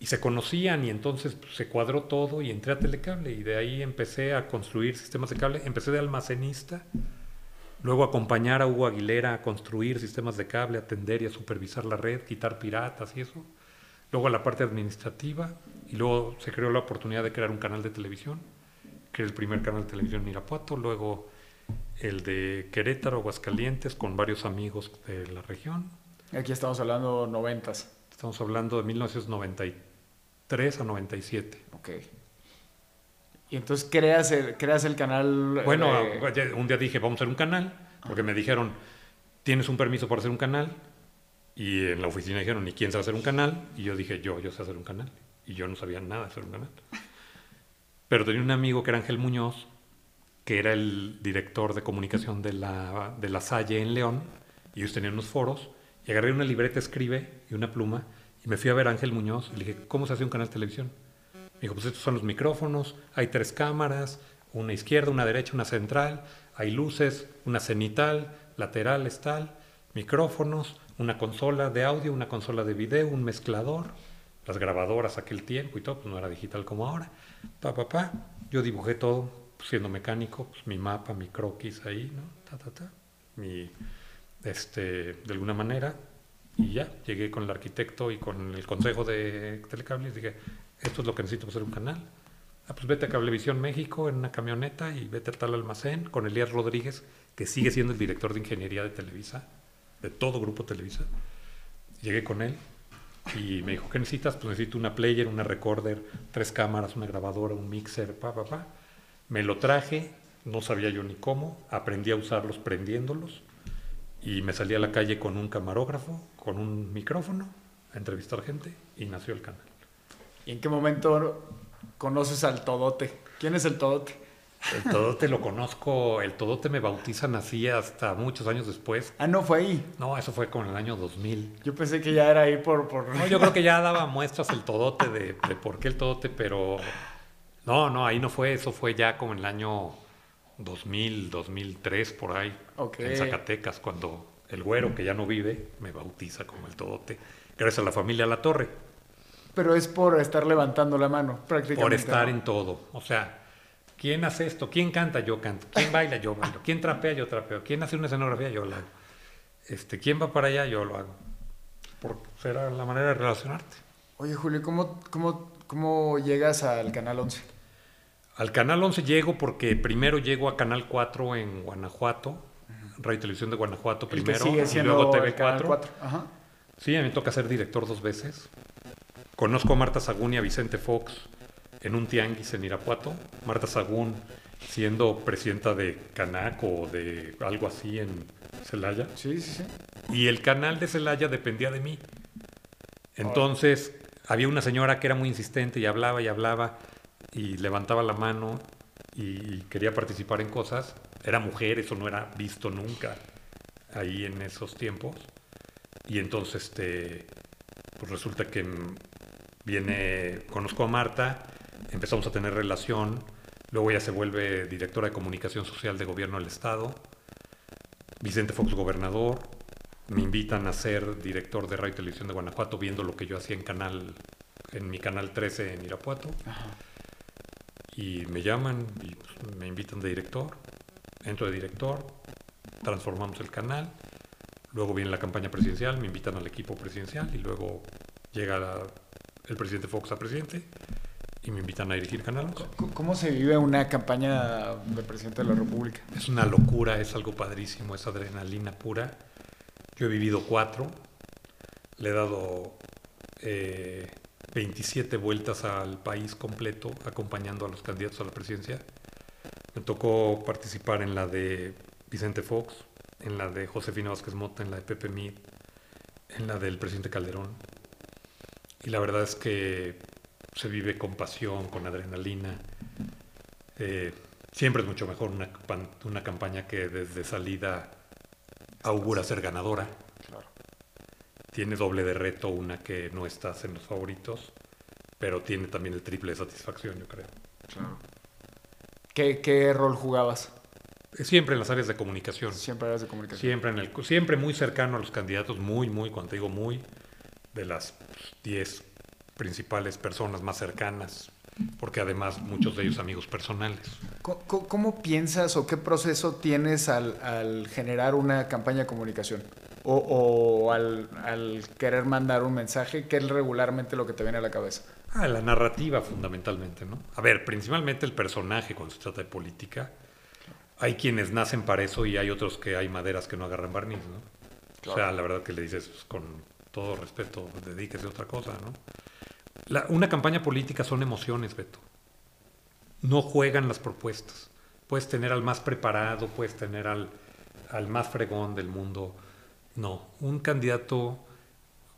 Y se conocían y entonces pues, se cuadró todo y entré a Telecable y de ahí empecé a construir sistemas de cable. Empecé de almacenista, luego acompañar a Hugo Aguilera a construir sistemas de cable, atender y a supervisar la red, quitar piratas y eso. Luego a la parte administrativa y luego se creó la oportunidad de crear un canal de televisión, que era el primer canal de televisión en Irapuato, luego el de Querétaro, Aguascalientes, con varios amigos de la región. Aquí estamos hablando noventas. Estamos hablando de 1993 a 97. Ok. Y entonces creas el, creas el canal. eh, Bueno, de- ya un día dije, vamos a hacer un canal, porque me dijeron, tienes un permiso para hacer un canal. Y en la oficina dijeron, ¿y quién sabe hacer un canal? Y yo dije, yo, yo sé hacer un canal. Y yo no sabía nada de hacer un canal. Pero tenía un amigo que era Ángel Muñoz, que era el director de comunicación de la, de la Salle en León, y ellos tenían unos foros, y agarré una libreta escribe y una pluma, y me fui a ver a Ángel Muñoz, y le dije, ¿cómo se hace un canal de televisión? Me dijo, pues estos son los micrófonos, hay tres cámaras, una izquierda, una derecha, una central, hay luces, una cenital, laterales tal, micrófonos, una consola de audio, una consola de video, un mezclador, las grabadoras aquel tiempo y todo, pues no era digital como ahora. Pa, pa, pa. Yo dibujé todo, pues, siendo mecánico, pues mi mapa, mi croquis ahí, ¿no? Ta, ta, ta. Mi, este, de alguna manera. Y ya, llegué con el arquitecto y con el consejo de Telecable y dije, esto es lo que necesito para hacer un canal. Ah, pues vete a Cablevisión México en una camioneta y vete a tal almacén con Elías Rodríguez, que sigue siendo el director de ingeniería de Televisa, de todo Grupo Televisa. Llegué con él y me dijo, ¿qué necesitas? Pues necesito una player, una recorder, tres cámaras, una grabadora, un mixer, pa, pa, pa. Me lo traje, no sabía yo ni cómo, aprendí a usarlos prendiéndolos y me salí a la calle con un camarógrafo, con un micrófono, a entrevistar gente y nació el canal. ¿Y en qué momento conoces al Todote? ¿Quién es el Todote? El Todote lo conozco, el Todote me bautizan así hasta muchos años después. Ah, no fue ahí. No, eso fue como en el año 2000. Yo pensé que ya era ahí por. por... No, yo creo que ya daba muestras el Todote de, de por qué el Todote, pero no, no, ahí no fue, eso fue ya como en el año 2000, 2003, por ahí, Ok. en Zacatecas, cuando el güero, que ya no vive, me bautiza como el Todote, gracias a la familia La Torre, Pero es por estar levantando la mano, prácticamente. por estar en todo. O sea, ¿quién hace esto? ¿Quién canta? Yo canto. ¿Quién baila? Yo bailo. ¿Quién trapea? Yo trapeo. ¿Quién hace una escenografía? Yo la hago. Este, ¿Quién va para allá? Yo lo hago. Porque será la manera de relacionarte. Oye, Julio, ¿cómo, cómo, ¿cómo llegas al Canal 11? Al Canal 11 llego porque primero llego a Canal 4 en Guanajuato, Radio y Televisión de Guanajuato El primero, sigue y luego el Canal TV4. 4. Ajá. Sí, a mí me toca ser director dos veces. Conozco a Marta Sagún y a Vicente Fox en un tianguis en Irapuato. Marta Sagún siendo presidenta de Canac o de algo así en Celaya. Sí, sí, sí. Y el canal de Celaya dependía de mí. Entonces, había una señora que era muy insistente y hablaba y hablaba y levantaba la mano y quería participar en cosas. Era mujer, eso no era visto nunca ahí en esos tiempos. Y entonces, este, pues resulta que viene, conozco a Marta, empezamos a tener relación, luego ella se vuelve directora de comunicación social de gobierno del Estado, Vicente Fox gobernador, me invitan a ser director de radio y televisión de Guanajuato viendo lo que yo hacía en canal en mi canal 13 en Irapuato. Y me llaman y pues, me invitan de director. Entro de director transformamos el canal. Luego viene la campaña presidencial me invitan al equipo presidencial y luego llega la- el presidente Fox a presidente y me invitan a dirigir Canal 11. C- ¿Cómo se vive una campaña de presidente de la República? Es una locura, es algo padrísimo, es adrenalina pura. Yo he vivido cuatro, le he dado eh, 27 vueltas al país completo acompañando a los candidatos a la presidencia. Me tocó participar en la de Vicente Fox, en la de Josefina Vázquez Mota, en la de Pepe Mid, en la del presidente Calderón. Y la verdad es que se vive con pasión, con adrenalina. Eh, siempre es mucho mejor una, una campaña que desde salida augura ser ganadora. Claro. Tiene doble de reto una que no estás en los favoritos, pero tiene también el triple de satisfacción, yo creo. Claro. ¿Qué, qué rol jugabas? Siempre en las áreas de comunicación. Siempre eras de comunicación. Siempre, en el, siempre muy cercano a los candidatos, muy, muy, cuando te digo muy, de las 10 principales personas más cercanas, porque además muchos de ellos amigos personales. Co- ¿Cómo, piensas o qué proceso tienes al, al generar una campaña de comunicación? O, o al, al querer mandar un mensaje, ¿qué es regularmente lo que te viene a la cabeza? Ah, la narrativa fundamentalmente, ¿no? A ver, principalmente el personaje cuando se trata de política. Hay quienes nacen para eso y hay otros que hay maderas que no agarran barniz, ¿no? O sea, la verdad que le dices pues, con todo respeto, dedíquese a otra cosa, ¿no? Una campaña política son emociones, Beto. No juegan las propuestas. Puedes tener al más preparado, puedes tener al, al más fregón del mundo. No, un candidato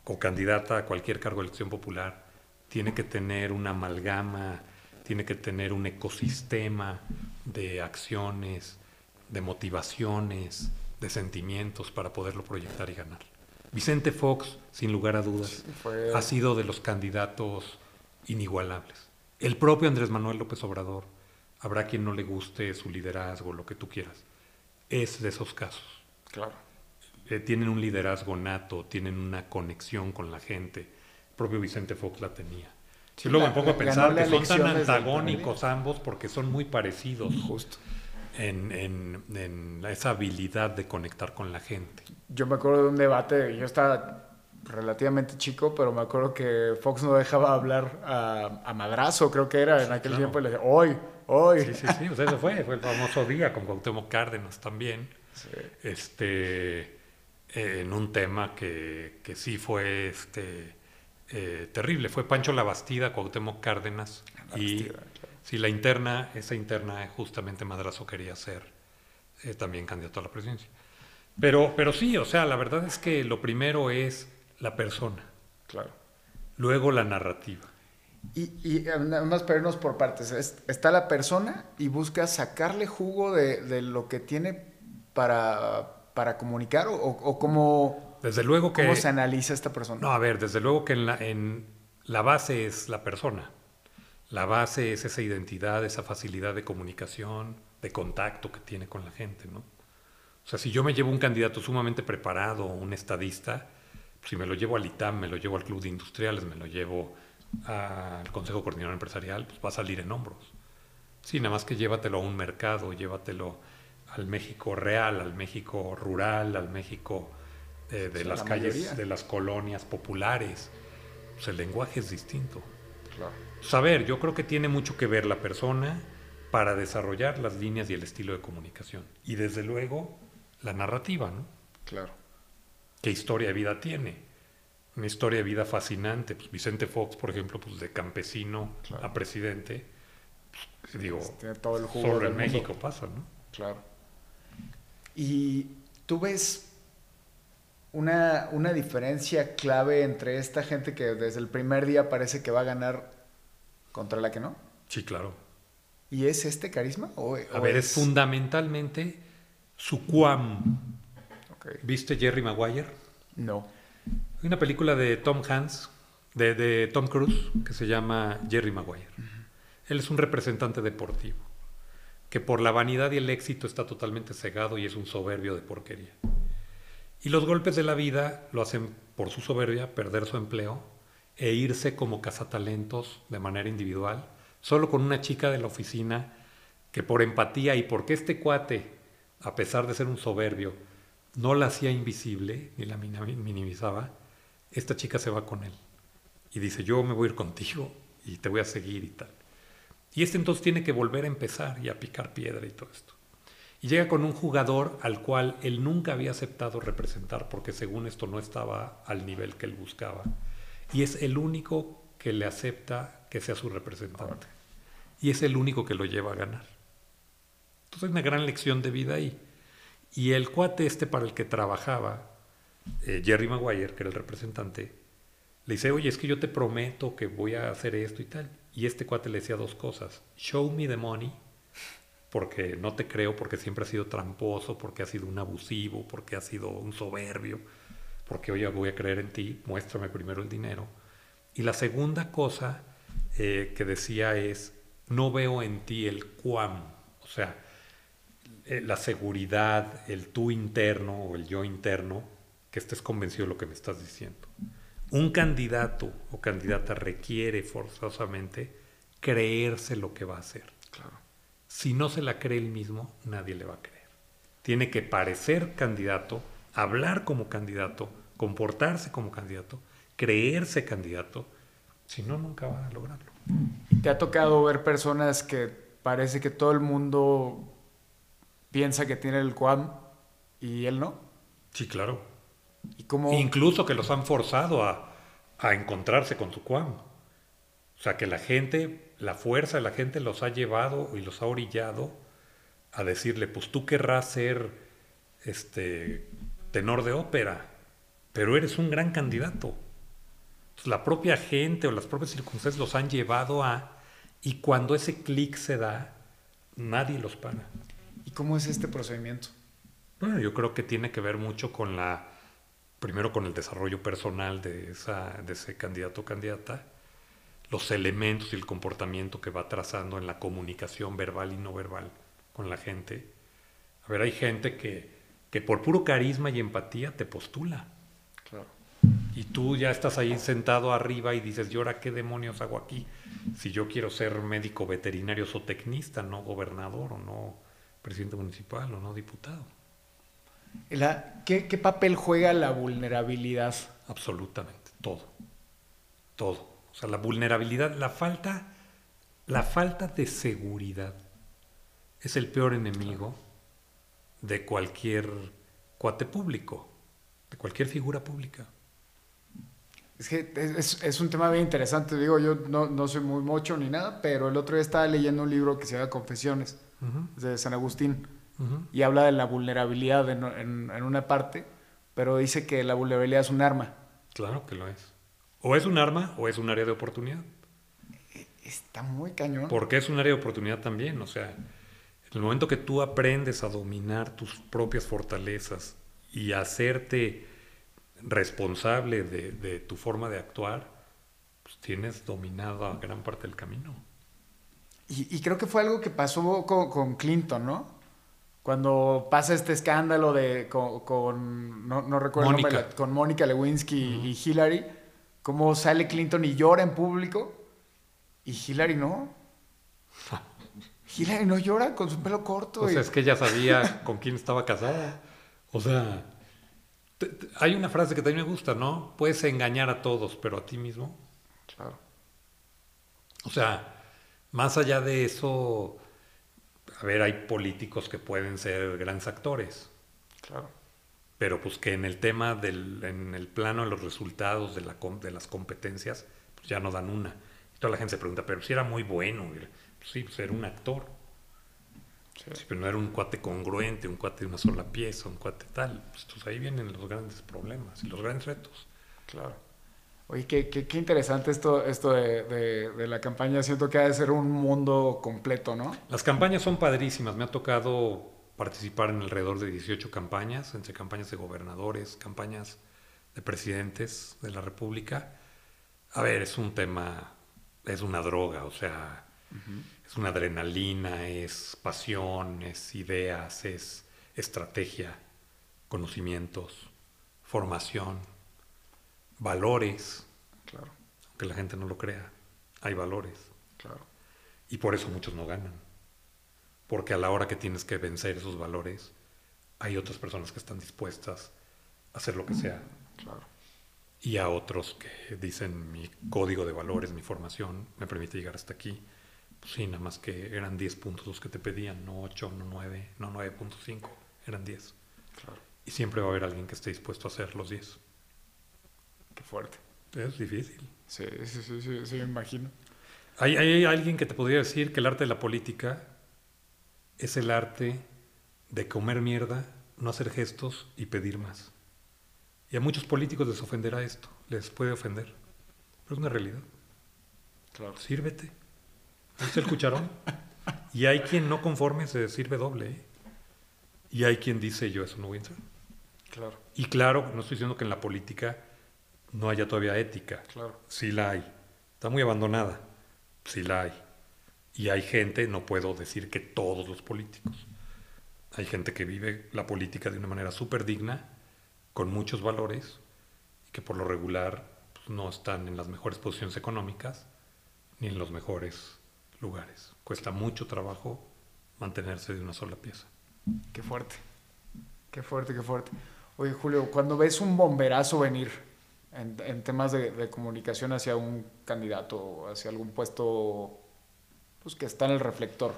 o candidata a cualquier cargo de elección popular tiene que tener una amalgama, tiene que tener un ecosistema de acciones, de motivaciones, de sentimientos para poderlo proyectar y ganar. Vicente Fox, sin lugar a dudas, ha sido de los candidatos inigualables. El propio Andrés Manuel López Obrador, habrá quien no le guste su liderazgo, lo que tú quieras, es de esos casos. Claro. Eh, tienen un liderazgo nato, tienen una conexión con la gente. El propio Vicente Fox la tenía. Sí, y luego me pongo a pensar que son tan antagónicos ambos porque son muy parecidos Justo. en, en- en esa habilidad de conectar con la gente. Yo me acuerdo de un debate, yo estaba relativamente chico, pero me acuerdo que Fox no dejaba hablar a, a Madrazo, creo que era en aquel claro. tiempo, y le decía, hoy, hoy. Sí, sí, sí, o sea, eso fue, fue el famoso día con Cuauhtémoc Cárdenas también. Sí. este, eh, en un tema que, que sí fue este, eh, terrible. Fue Pancho Labastida, Cuauhtémoc Cárdenas. y claro. si la interna, esa interna, justamente Madrazo quería ser eh, también candidato a la presidencia. Pero, pero sí, o sea, la verdad es que lo primero es la persona, Claro. luego la narrativa. Y, y nada más para irnos por partes. Es- está la persona y busca sacarle jugo de, de lo que tiene para, para comunicar o, o cómo, Desde luego que... cómo se analiza esta persona. No, a ver, desde luego que en la, en la base es la persona. La base es esa identidad, esa facilidad de comunicación, de contacto que tiene con la gente, ¿no? O sea, si yo me llevo un candidato sumamente preparado, un estadista, pues, si me lo llevo al ITAM, me lo llevo al Club de Industriales, me lo llevo al Consejo Coordinador Empresarial, pues va a salir en hombros. Sí, nada más que llévatelo a un mercado, llévatelo al México real, al México rural, al México eh, de Sí, las la calles, mayoría. de las colonias populares. Pues el lenguaje es distinto. Claro. Saber, yo creo que tiene mucho que ver la persona para desarrollar las líneas y el estilo de comunicación. Y desde luego, la narrativa, ¿no? Claro. ¿Qué historia de vida tiene? Una historia de vida fascinante. Pues Vicente Fox, por ejemplo, pues de campesino Claro. a presidente, pues, digo, Tiene todo el jugo solo del en mundo. México pasa, ¿no? Claro. Y tú ves una, una diferencia clave entre esta gente que desde el primer día parece que va a ganar contra la que no. Sí, claro. ¿Y es este carisma? ¿O, A o ver, es fundamentalmente su cuam. Ok. ¿Viste Jerry Maguire? No. Hay una película de Tom Hanks, de, de Tom Cruise, que se llama Jerry Maguire. Él es un representante deportivo, que por la vanidad y el éxito está totalmente cegado y es un soberbio de porquería. Y los golpes de la vida lo hacen por su soberbia perder su empleo e irse como cazatalentos de manera individual, solo con una chica de la oficina que por empatía y porque este cuate, a pesar de ser un soberbio, no la hacía invisible ni la minimizaba, esta chica se va con él y dice, yo me voy a ir contigo y te voy a seguir y tal. Y este entonces tiene que volver a empezar y a picar piedra y todo esto. Y llega con un jugador al cual él nunca había aceptado representar porque según esto no estaba al nivel que él buscaba. Y es el único que le acepta que sea su representante. Y es el único que lo lleva a ganar. Entonces hay una gran lección de vida ahí. Y el cuate este para el que trabajaba, eh, Jerry Maguire, que era el representante, le dice, oye, es que yo te prometo que voy a hacer esto y tal. Y este cuate le decía dos cosas. Show me the money, porque no te creo, porque siempre has sido tramposo, porque has sido un abusivo, porque has sido un soberbio, porque oye, voy a creer en ti, muéstrame primero el dinero. Y la segunda cosa eh, que decía es, no veo en ti el cuam, o sea, eh, la seguridad, el tú interno o el yo interno, que estés convencido de lo que me estás diciendo. Un candidato o candidata requiere forzosamente creerse lo que va a hacer. Claro. Si no se la cree él mismo, nadie le va a creer. Tiene que parecer candidato, hablar como candidato, comportarse como candidato, creerse candidato, si no, nunca va a lograrlo. ¿Y te ha tocado ver personas que parece que todo el mundo piensa que tiene el QAM y él no? Sí, claro. ¿Y cómo... Incluso que los han forzado a, a encontrarse con su cuam. O sea, que la gente, la fuerza de la gente los ha llevado y los ha orillado a decirle, pues tú querrás ser este tenor de ópera, pero eres un gran candidato. La propia gente o las propias circunstancias los han llevado a, y cuando ese clic se da, nadie los para. ¿Y cómo es este procedimiento? Bueno, yo creo que tiene que ver mucho con la primero con el desarrollo personal de, esa, de ese candidato o candidata, los elementos y el comportamiento que va trazando en la comunicación verbal y no verbal con la gente. A ver, hay gente que, que por puro carisma y empatía te postula. Claro. Y tú ya estás ahí sentado arriba y dices, ¿y ahora qué demonios hago aquí? Si yo quiero ser médico veterinario o tecnista, no gobernador o no presidente municipal o no diputado. ¿qué, papel juega la vulnerabilidad? Absolutamente, todo. Todo. O sea, la vulnerabilidad, la falta, la falta de seguridad es el peor enemigo de cualquier cuate público, de cualquier figura pública. Es que es, un tema bien interesante. Digo, yo no, soy muy mocho ni nada, pero el otro día estaba leyendo un libro que se llama Confesiones, de San Agustín y habla de la vulnerabilidad en, una parte, pero dice que la vulnerabilidad es un arma. Claro que lo es. O es un arma o es un área de oportunidad. E, está muy cañón. Porque es un área de oportunidad también. O sea, en el momento que tú aprendes a dominar tus propias fortalezas y hacerte responsable de, tu forma de actuar, pues tienes dominado a gran parte del camino. Y, creo que fue algo que pasó con Clinton, ¿no? cuando pasa este escándalo de con, no, recuerdo el nombre, con Mónica Lewinsky y Hillary, cómo sale Clinton y llora en público y Hillary no. Hillary no llora con su pelo corto. O sea, es que ella sabía con quién estaba casada. O sea, hay una frase que también me gusta, ¿no? Puedes engañar a todos, pero a ti mismo. Claro. O sea, más allá de eso, a ver, hay políticos que pueden ser grandes actores. Claro. Pero pues que en el tema del, en el plano de los resultados de, la, de las competencias, pues ya no dan una. Y toda la gente se pregunta, pero si era muy bueno. Pues sí, pues era un actor. Sí. pero no era un cuate congruente, un cuate de una sola pieza, un cuate tal. Pues, pues ahí vienen los grandes problemas y los grandes retos. Claro. Oye, qué, qué, interesante esto, esto de, de, la campaña. Siento que ha de ser un mundo completo, ¿no? Las campañas son padrísimas. Me ha tocado participar en alrededor de 18 campañas, entre campañas de gobernadores, campañas de presidentes de la República. A ver, es un tema, es una droga, o sea, Es una adrenalina, es pasión, es ideas, es estrategia, conocimientos, formación, valores. Claro, Aunque la gente no lo crea, hay valores. claro. Y por eso muchos no ganan. Porque a la hora que tienes que vencer esos valores, hay otras personas que están dispuestas a hacer lo que sea. Claro. Y a otros que dicen mi código de valores, mi formación, me permite llegar hasta aquí. Pues sí, nada más que eran 10 puntos los que te pedían, no 8, no 9, no 9.5, eran 10. Claro. Y siempre va a haber alguien que esté dispuesto a hacer los 10. Qué fuerte. Es difícil. Sí, sí, sí, sí, sí, me imagino. Hay, hay alguien que te podría decir que el arte de la política es el arte de comer mierda, no hacer gestos y pedir más. Y a muchos políticos les ofenderá esto, les puede ofender. Pero es una realidad. Claro. Sírvete. Es el cucharón. Y hay quien no conforme se sirve doble. ¿eh? Y hay quien dice yo eso no voy a entrar. Claro, Y claro, no estoy diciendo que en la política no haya todavía ética. claro. Sí la hay. Está muy abandonada. Sí la hay. Y hay gente, no puedo decir que todos los políticos. Hay gente que vive la política de una manera súper digna, con muchos valores, y que por lo regular pues, no están en las mejores posiciones económicas ni en los mejores lugares. Cuesta mucho trabajo mantenerse de una sola pieza. Qué fuerte. Qué fuerte, qué fuerte. Oye, Julio, cuando ves un bomberazo venir en, en temas de, de comunicación hacia un candidato, hacia algún puesto pues, que está en el reflector,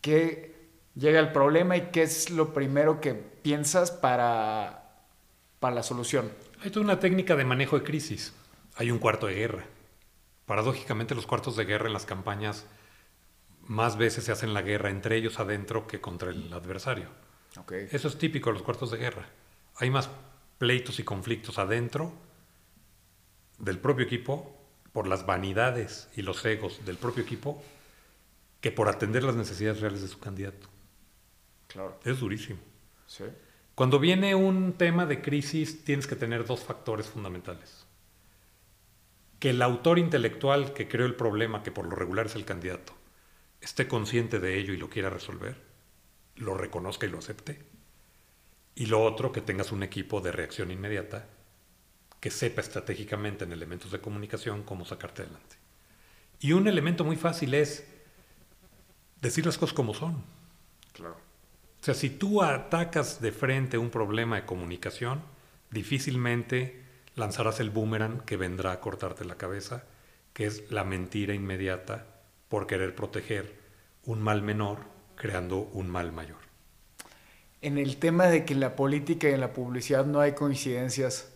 ¿qué llega el problema y qué es lo primero que piensas para, para la solución? Hay toda una técnica de manejo de crisis. Hay un cuarto de guerra. Paradójicamente los cuartos de guerra en las campañas más veces se hacen la guerra entre ellos adentro que contra el adversario. Ok. Eso es típico de los cuartos de guerra. Hay más pleitos y conflictos adentro del propio equipo por las vanidades y los egos del propio equipo que por atender las necesidades reales de su candidato. Claro. Es durísimo. Sí. Cuando viene un tema de crisis, tienes que tener dos factores fundamentales. Que el autor intelectual que creó el problema, que por lo regular es el candidato, esté consciente de ello y lo quiera resolver, lo reconozca y lo acepte. Y lo otro, que tengas un equipo de reacción inmediata que sepa estratégicamente en elementos de comunicación cómo sacarte adelante. Y un elemento muy fácil es decir las cosas como son. Claro. O sea, si tú atacas de frente un problema de comunicación, difícilmente lanzarás el boomerang que vendrá a cortarte la cabeza, que es la mentira inmediata por querer proteger un mal menor creando un mal mayor. En el tema de que en la política y en la publicidad no hay coincidencias,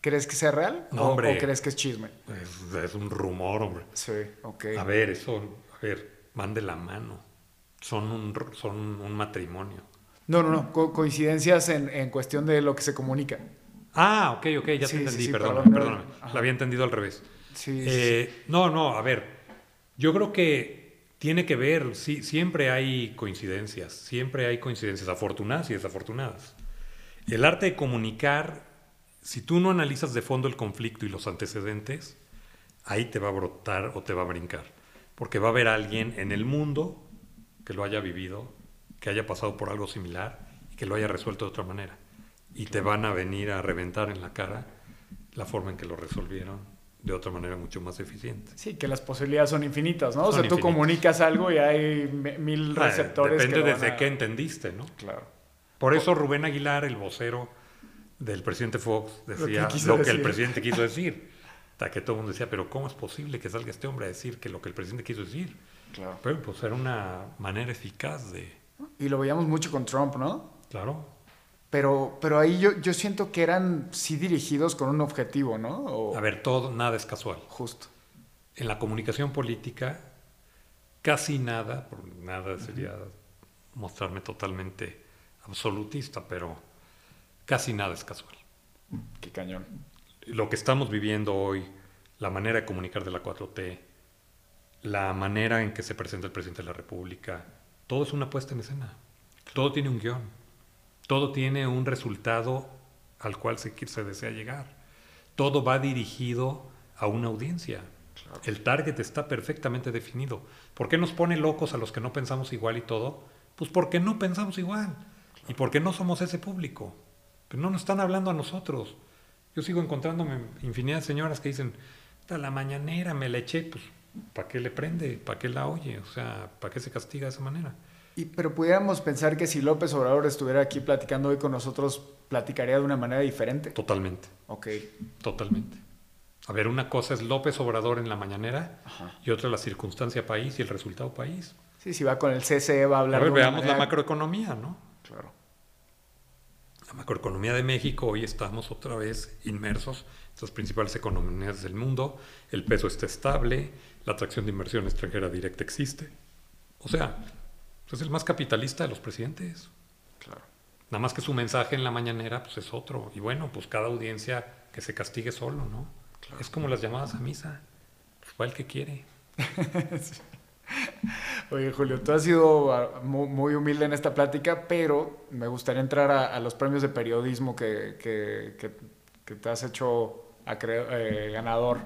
¿crees que sea real? No, ¿O- hombre. ¿O crees que es chisme? Es, es un rumor, hombre. Sí, ok. A ver, eso, a ver, van de la mano. Son un, son un matrimonio. No, no, no. co- coincidencias en, en cuestión de lo que se comunica. Ah, ok, ok, ya Sí, te sí, entendí, sí, perdóname, perdón, perdóname. ajá. La había entendido al revés. Sí, sí, Eh, no, no, a ver, yo creo que tiene que ver, sí, siempre hay coincidencias, siempre hay coincidencias afortunadas y desafortunadas. El arte de comunicar, si tú no analizas de fondo el conflicto y los antecedentes, ahí te va a brotar o te va a brincar. Porque va a haber alguien en el mundo que lo haya vivido, que haya pasado por algo similar y que lo haya resuelto de otra manera. Y te van a venir a reventar en la cara la forma en que lo resolvieron de otra manera mucho más eficiente. Sí, que las posibilidades son infinitas, ¿no? o Son sea, tú infinitas. comunicas algo y hay mil Ah, receptores. Depende que lo desde a- qué entendiste, ¿no? Claro. Por eso Rubén Aguilar, el vocero del presidente Fox, que decía lo que, quiso el decir. presidente quiso decir. Hasta que todo el mundo decía, pero ¿cómo es posible que salga este hombre a decir que lo que el presidente quiso decir? Claro. Pero pues era una manera eficaz de... Y lo veíamos mucho con Trump, ¿no? Claro. Pero, pero ahí yo, yo siento que eran sí dirigidos con un objetivo, ¿no? O- A ver, todo, nada es casual. Justo. En la comunicación política, casi nada, por nada sería mostrarme totalmente absolutista, pero casi nada es casual. Qué cañón. Lo que estamos viviendo hoy, la manera de comunicar de la 4T, la manera en que se presenta el presidente de la República, todo es una puesta en escena. Todo tiene un guion. Todo tiene un resultado al cual se, desea llegar. Todo va dirigido a una audiencia. El target está perfectamente definido. ¿Por qué nos pone locos a los que no pensamos igual y todo? Pues porque no pensamos igual. Y porque no somos ese público. Pero no nos están hablando a nosotros. Yo sigo encontrándome infinidad de señoras que dicen, la mañanera me la eché, pues, ¿para qué le prende? ¿Para qué la oye? O sea, ¿para qué se castiga de esa manera? Y, pero pudiéramos pensar que si López Obrador estuviera aquí platicando hoy con nosotros, platicaría de una manera diferente. Totalmente. Ok. Totalmente. A ver, una cosa es López Obrador en la mañanera y otra la circunstancia país y el resultado país. Sí, si va con el CCE va a hablar. A ver, veamos la macroeconomía, ¿no? Claro. La macroeconomía de México, hoy estamos otra vez inmersos en las principales economías del mundo, el peso está estable, la atracción de inversión extranjera directa existe. O sea, es el más capitalista de los presidentes. Claro. Nada más que su mensaje en la mañanera pues es otro. Y bueno, pues cada audiencia que se castigue solo, ¿no? Es como las llamadas a misa. Pues va el que quiere. Oye, Julio, tú has sido ah, muy, humilde en esta plática, pero me gustaría entrar a, los premios de periodismo que, que, te has hecho eh, ganador.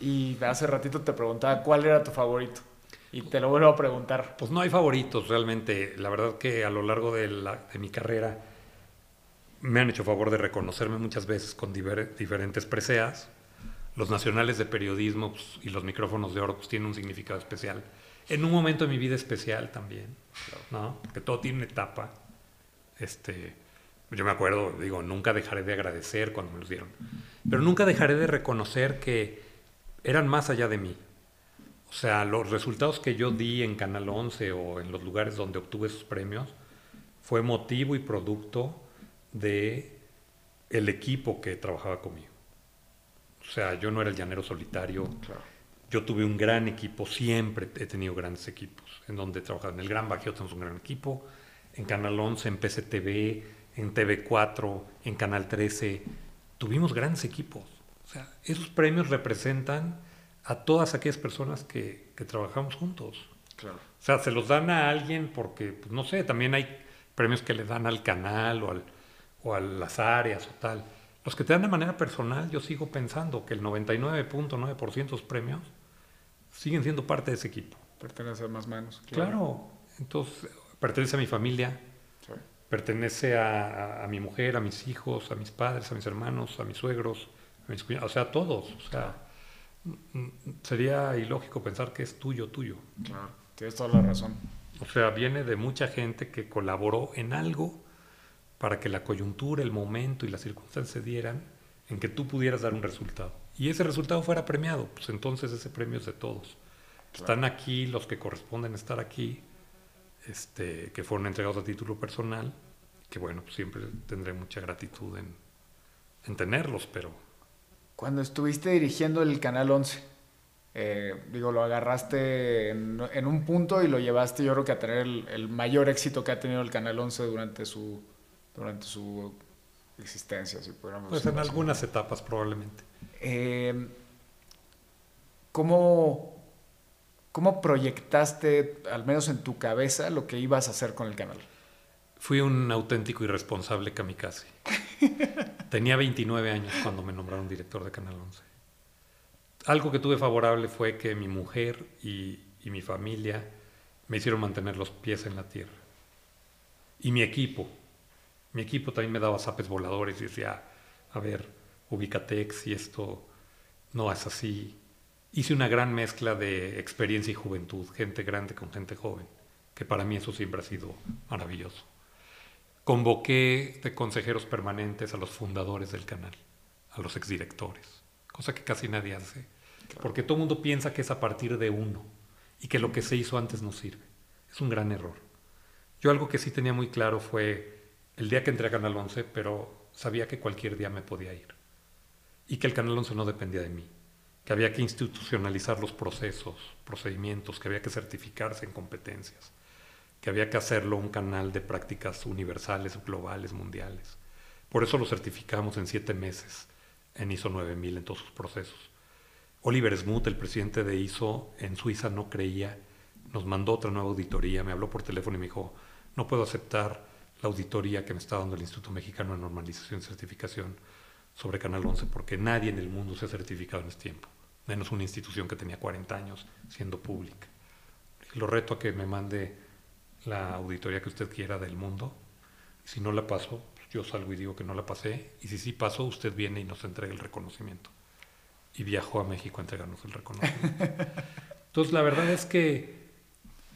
Y hace ratito te preguntaba cuál era tu favorito. Y te lo vuelvo a preguntar. Pues no hay favoritos realmente. La verdad que a lo largo de, de mi carrera me han hecho favor de reconocerme muchas veces con diferentes preseas. Los nacionales de periodismo pues, y los micrófonos de oro pues, tienen un significado especial. En un momento de mi vida especial también, ¿no? Porque todo tiene una etapa. Este, yo me acuerdo, digo, nunca dejaré de agradecer cuando me los dieron. Pero nunca dejaré de reconocer que eran más allá de mí. O sea, los resultados que yo di en Canal 11 o en los lugares donde obtuve esos premios fue motivo y producto de el equipo que trabajaba conmigo. O sea, yo no era el llanero solitario. Yo tuve un gran equipo, siempre he tenido grandes equipos, en donde he trabajado. En el Gran Bajío tenemos un gran equipo, en Canal 11, en PCTV, en TV4, en Canal 13. Tuvimos grandes equipos. O sea, esos premios representan a todas aquellas personas que, que trabajamos juntos. Claro. O sea, se los dan a alguien porque, pues, no sé, también hay premios que le dan al canal o al, o a las áreas o tal. Los que te dan de manera personal, yo sigo pensando que el 99.9% de los premios siguen siendo parte de ese equipo. Pertenece a más manos. Claro. entonces pertenece a mi familia, pertenece a, mi mujer, a mis hijos, a mis padres, a mis hermanos, a mis suegros, a mis cuñados, o sea, a todos. O sea, sería ilógico pensar que es tuyo, tuyo. Claro, tienes toda la razón. O sea, viene de mucha gente que colaboró en algo para que la coyuntura, el momento y las circunstancias se dieran en que tú pudieras dar un resultado. Y ese resultado fuera premiado, pues entonces ese premio es de todos. Están aquí los que corresponden estar aquí, este, que fueron entregados a título personal, que bueno, pues siempre tendré mucha gratitud en, en tenerlos, pero... Cuando estuviste dirigiendo el Canal 11, eh, digo, lo agarraste en, un punto y lo llevaste yo creo que a tener el, el mayor éxito que ha tenido el Canal 11 durante su, durante su existencia, si pudiéramos Pues en algunas etapas probablemente. Eh, ¿cómo, ¿Cómo proyectaste, al menos en tu cabeza, lo que ibas a hacer con el canal? Fui un auténtico irresponsable kamikaze. Tenía 29 años cuando me nombraron director de Canal 11. Algo que tuve favorable fue que mi mujer y, y mi familia me hicieron mantener los pies en la tierra. Y mi equipo, mi equipo también me daba zapes voladores y decía, a ver, Ubicatex y esto no es así. Hice una gran mezcla de experiencia y juventud, gente grande con gente joven, que para mí eso siempre ha sido maravilloso. Convoqué de consejeros permanentes a los fundadores del canal, a los exdirectores, cosa que casi nadie hace, porque todo el mundo piensa que es a partir de uno y que lo que se hizo antes no sirve. Es un gran error. Yo algo que sí tenía muy claro fue el día que entré a Canal 11, pero sabía que cualquier día me podía ir. Y que el Canal 11 no dependía de mí, que había que institucionalizar los procesos, procedimientos, que había que certificarse en competencias, que había que hacerlo un canal de prácticas universales, globales, mundiales. Por eso lo certificamos en siete meses en ISO 9000 en todos sus procesos. Oliver Smuth, el presidente de ISO en Suiza, no creía, nos mandó otra nueva auditoría, me habló por teléfono y me dijo, no puedo aceptar la auditoría que me está dando el Instituto Mexicano de Normalización y Certificación sobre Canal 11, porque nadie en el mundo se ha certificado en este tiempo. menos una institución que tenía 40 años siendo pública. Lo reto a que me mande la auditoría que usted quiera del mundo. Si no la paso, pues yo salgo y digo que no la pasé. Y si sí pasó, usted viene y nos entrega el reconocimiento. Y viajó a México a entregarnos el reconocimiento. Entonces, la verdad es que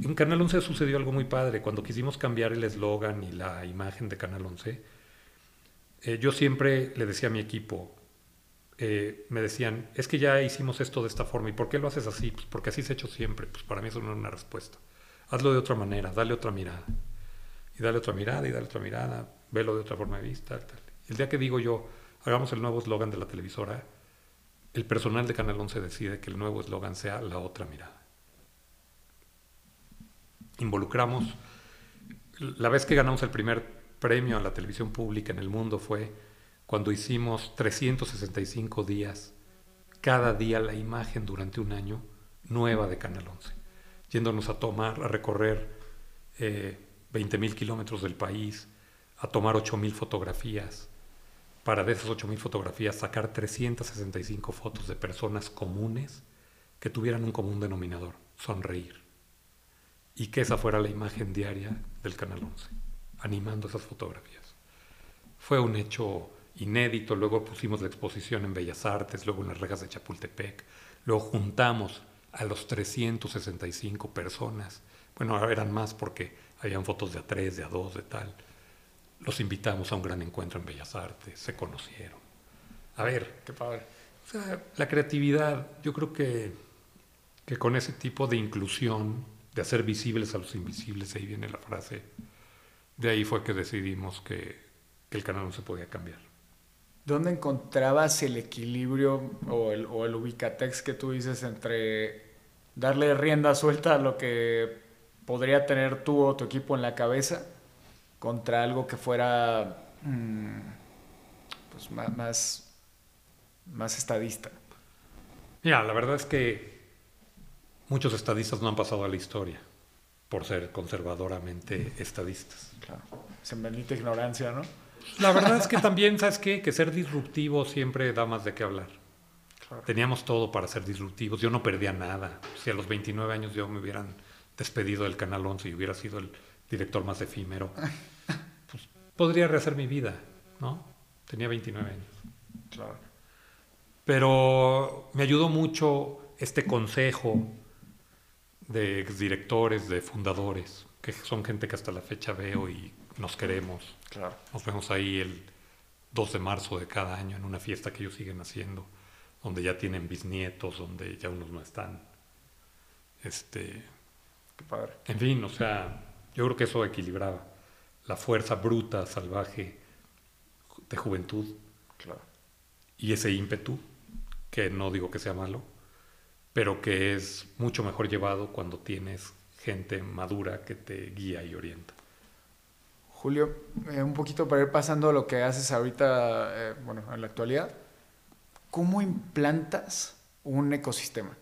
en Canal 11 sucedió algo muy padre. Cuando quisimos cambiar el eslogan y la imagen de Canal 11, eh, yo siempre le decía a mi equipo, eh, me decían, es que ya hicimos esto de esta forma, ¿y por qué lo haces así? Pues porque así se ha hecho siempre, pues para mí eso no es una respuesta. Hazlo de otra manera, dale otra mirada. Y dale otra mirada, y dale otra mirada, velo de otra forma de vista. Tal. El día que digo yo, hagamos el nuevo eslogan de la televisora, el personal de Canal 11 decide que el nuevo eslogan sea la otra mirada. Involucramos, la vez que ganamos el primer premio a la televisión pública en el mundo fue cuando hicimos 365 días, cada día la imagen durante un año nueva de Canal 11, yéndonos a tomar, a recorrer eh, 20.000 kilómetros del país, a tomar 8.000 fotografías, para de esas 8.000 fotografías sacar 365 fotos de personas comunes que tuvieran un común denominador, sonreír. Y que esa fuera la imagen diaria del Canal 11, animando esas fotografías. Fue un hecho inédito, luego pusimos la exposición en Bellas Artes, luego en las rejas de Chapultepec, luego juntamos a los 365 personas, bueno, eran más porque habían fotos de a tres, de a dos, de tal. Los invitamos a un gran encuentro en Bellas Artes, se conocieron. A ver, qué padre. O sea, la creatividad, yo creo que, que con ese tipo de inclusión, de hacer visibles a los invisibles, ahí viene la frase, de ahí fue que decidimos que, que el canal no se podía cambiar. ¿Dónde encontrabas el equilibrio o el, o el ubicatex que tú dices entre darle rienda suelta a lo que podría tener tú o tu equipo en la cabeza contra algo que fuera mmm, pues más, más, más estadista? Mira, la verdad es que muchos estadistas no han pasado a la historia por ser conservadoramente estadistas. Claro, se bendita ignorancia, ¿no? La verdad es que también, ¿sabes qué? Que ser disruptivo siempre da más de qué hablar. Claro. Teníamos todo para ser disruptivos. Yo no perdía nada. Si a los 29 años yo me hubieran despedido del Canal 11 y hubiera sido el director más efímero, pues podría rehacer mi vida, ¿no? Tenía 29 años. Claro. Pero me ayudó mucho este consejo de exdirectores, de fundadores, que son gente que hasta la fecha veo y nos queremos. Claro. Nos vemos ahí el 2 de marzo de cada año en una fiesta que ellos siguen haciendo, donde ya tienen bisnietos, donde ya unos no están. Este, Qué padre. En fin, o sea, yo creo que eso equilibraba la fuerza bruta, salvaje de juventud claro. y ese ímpetu, que no digo que sea malo, pero que es mucho mejor llevado cuando tienes gente madura que te guía y orienta. Julio, eh, un poquito para ir pasando a lo que haces ahorita, eh, bueno, en la actualidad, ¿cómo implantas un ecosistema?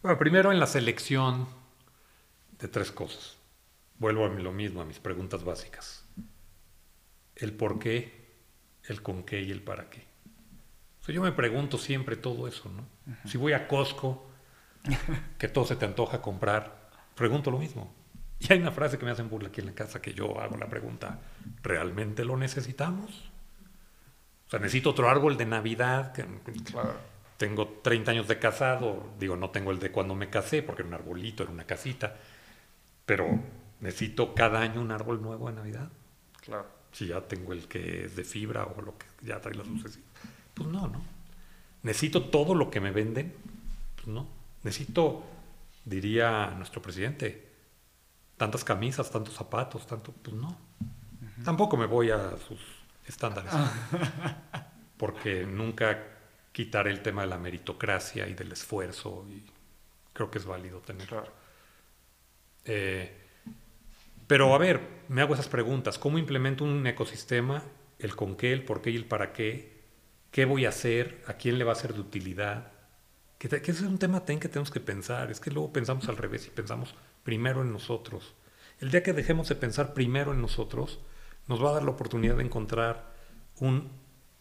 Bueno, primero en la selección de tres cosas. Vuelvo a lo mismo, a mis preguntas básicas. El por qué, el con qué y el para qué. O sea, yo me pregunto siempre todo eso, ¿no? Uh -huh. Si voy a Costco, que todo se te antoja comprar, pregunto lo mismo. Y hay una frase que me hacen burla aquí en la casa que yo hago la pregunta, ¿realmente lo necesitamos? O sea, necesito otro árbol de Navidad. Que, claro. Tengo 30 años de casado, digo, no tengo el de cuando me casé, porque era un arbolito, era una casita, pero necesito cada año un árbol nuevo de Navidad. Claro. Si ya tengo el que es de fibra o lo que ya trae las luces. Pues no, ¿no? Necesito todo lo que me venden. Pues no. Necesito, diría nuestro presidente, tantas camisas, tantos zapatos, tanto, pues no. Uh -huh. Tampoco me voy a sus estándares. porque nunca quitaré el tema de la meritocracia y del esfuerzo y creo que es válido tener. Claro. Eh, pero a ver, me hago esas preguntas. ¿Cómo implemento un ecosistema? El con qué, el por qué y el para qué. ¿Qué voy a hacer? ¿A quién le va a ser de utilidad? Que, que ese es un tema ten que tenemos que pensar. Es que luego pensamos al revés y pensamos primero en nosotros. El día que dejemos de pensar primero en nosotros, nos va a dar la oportunidad de encontrar un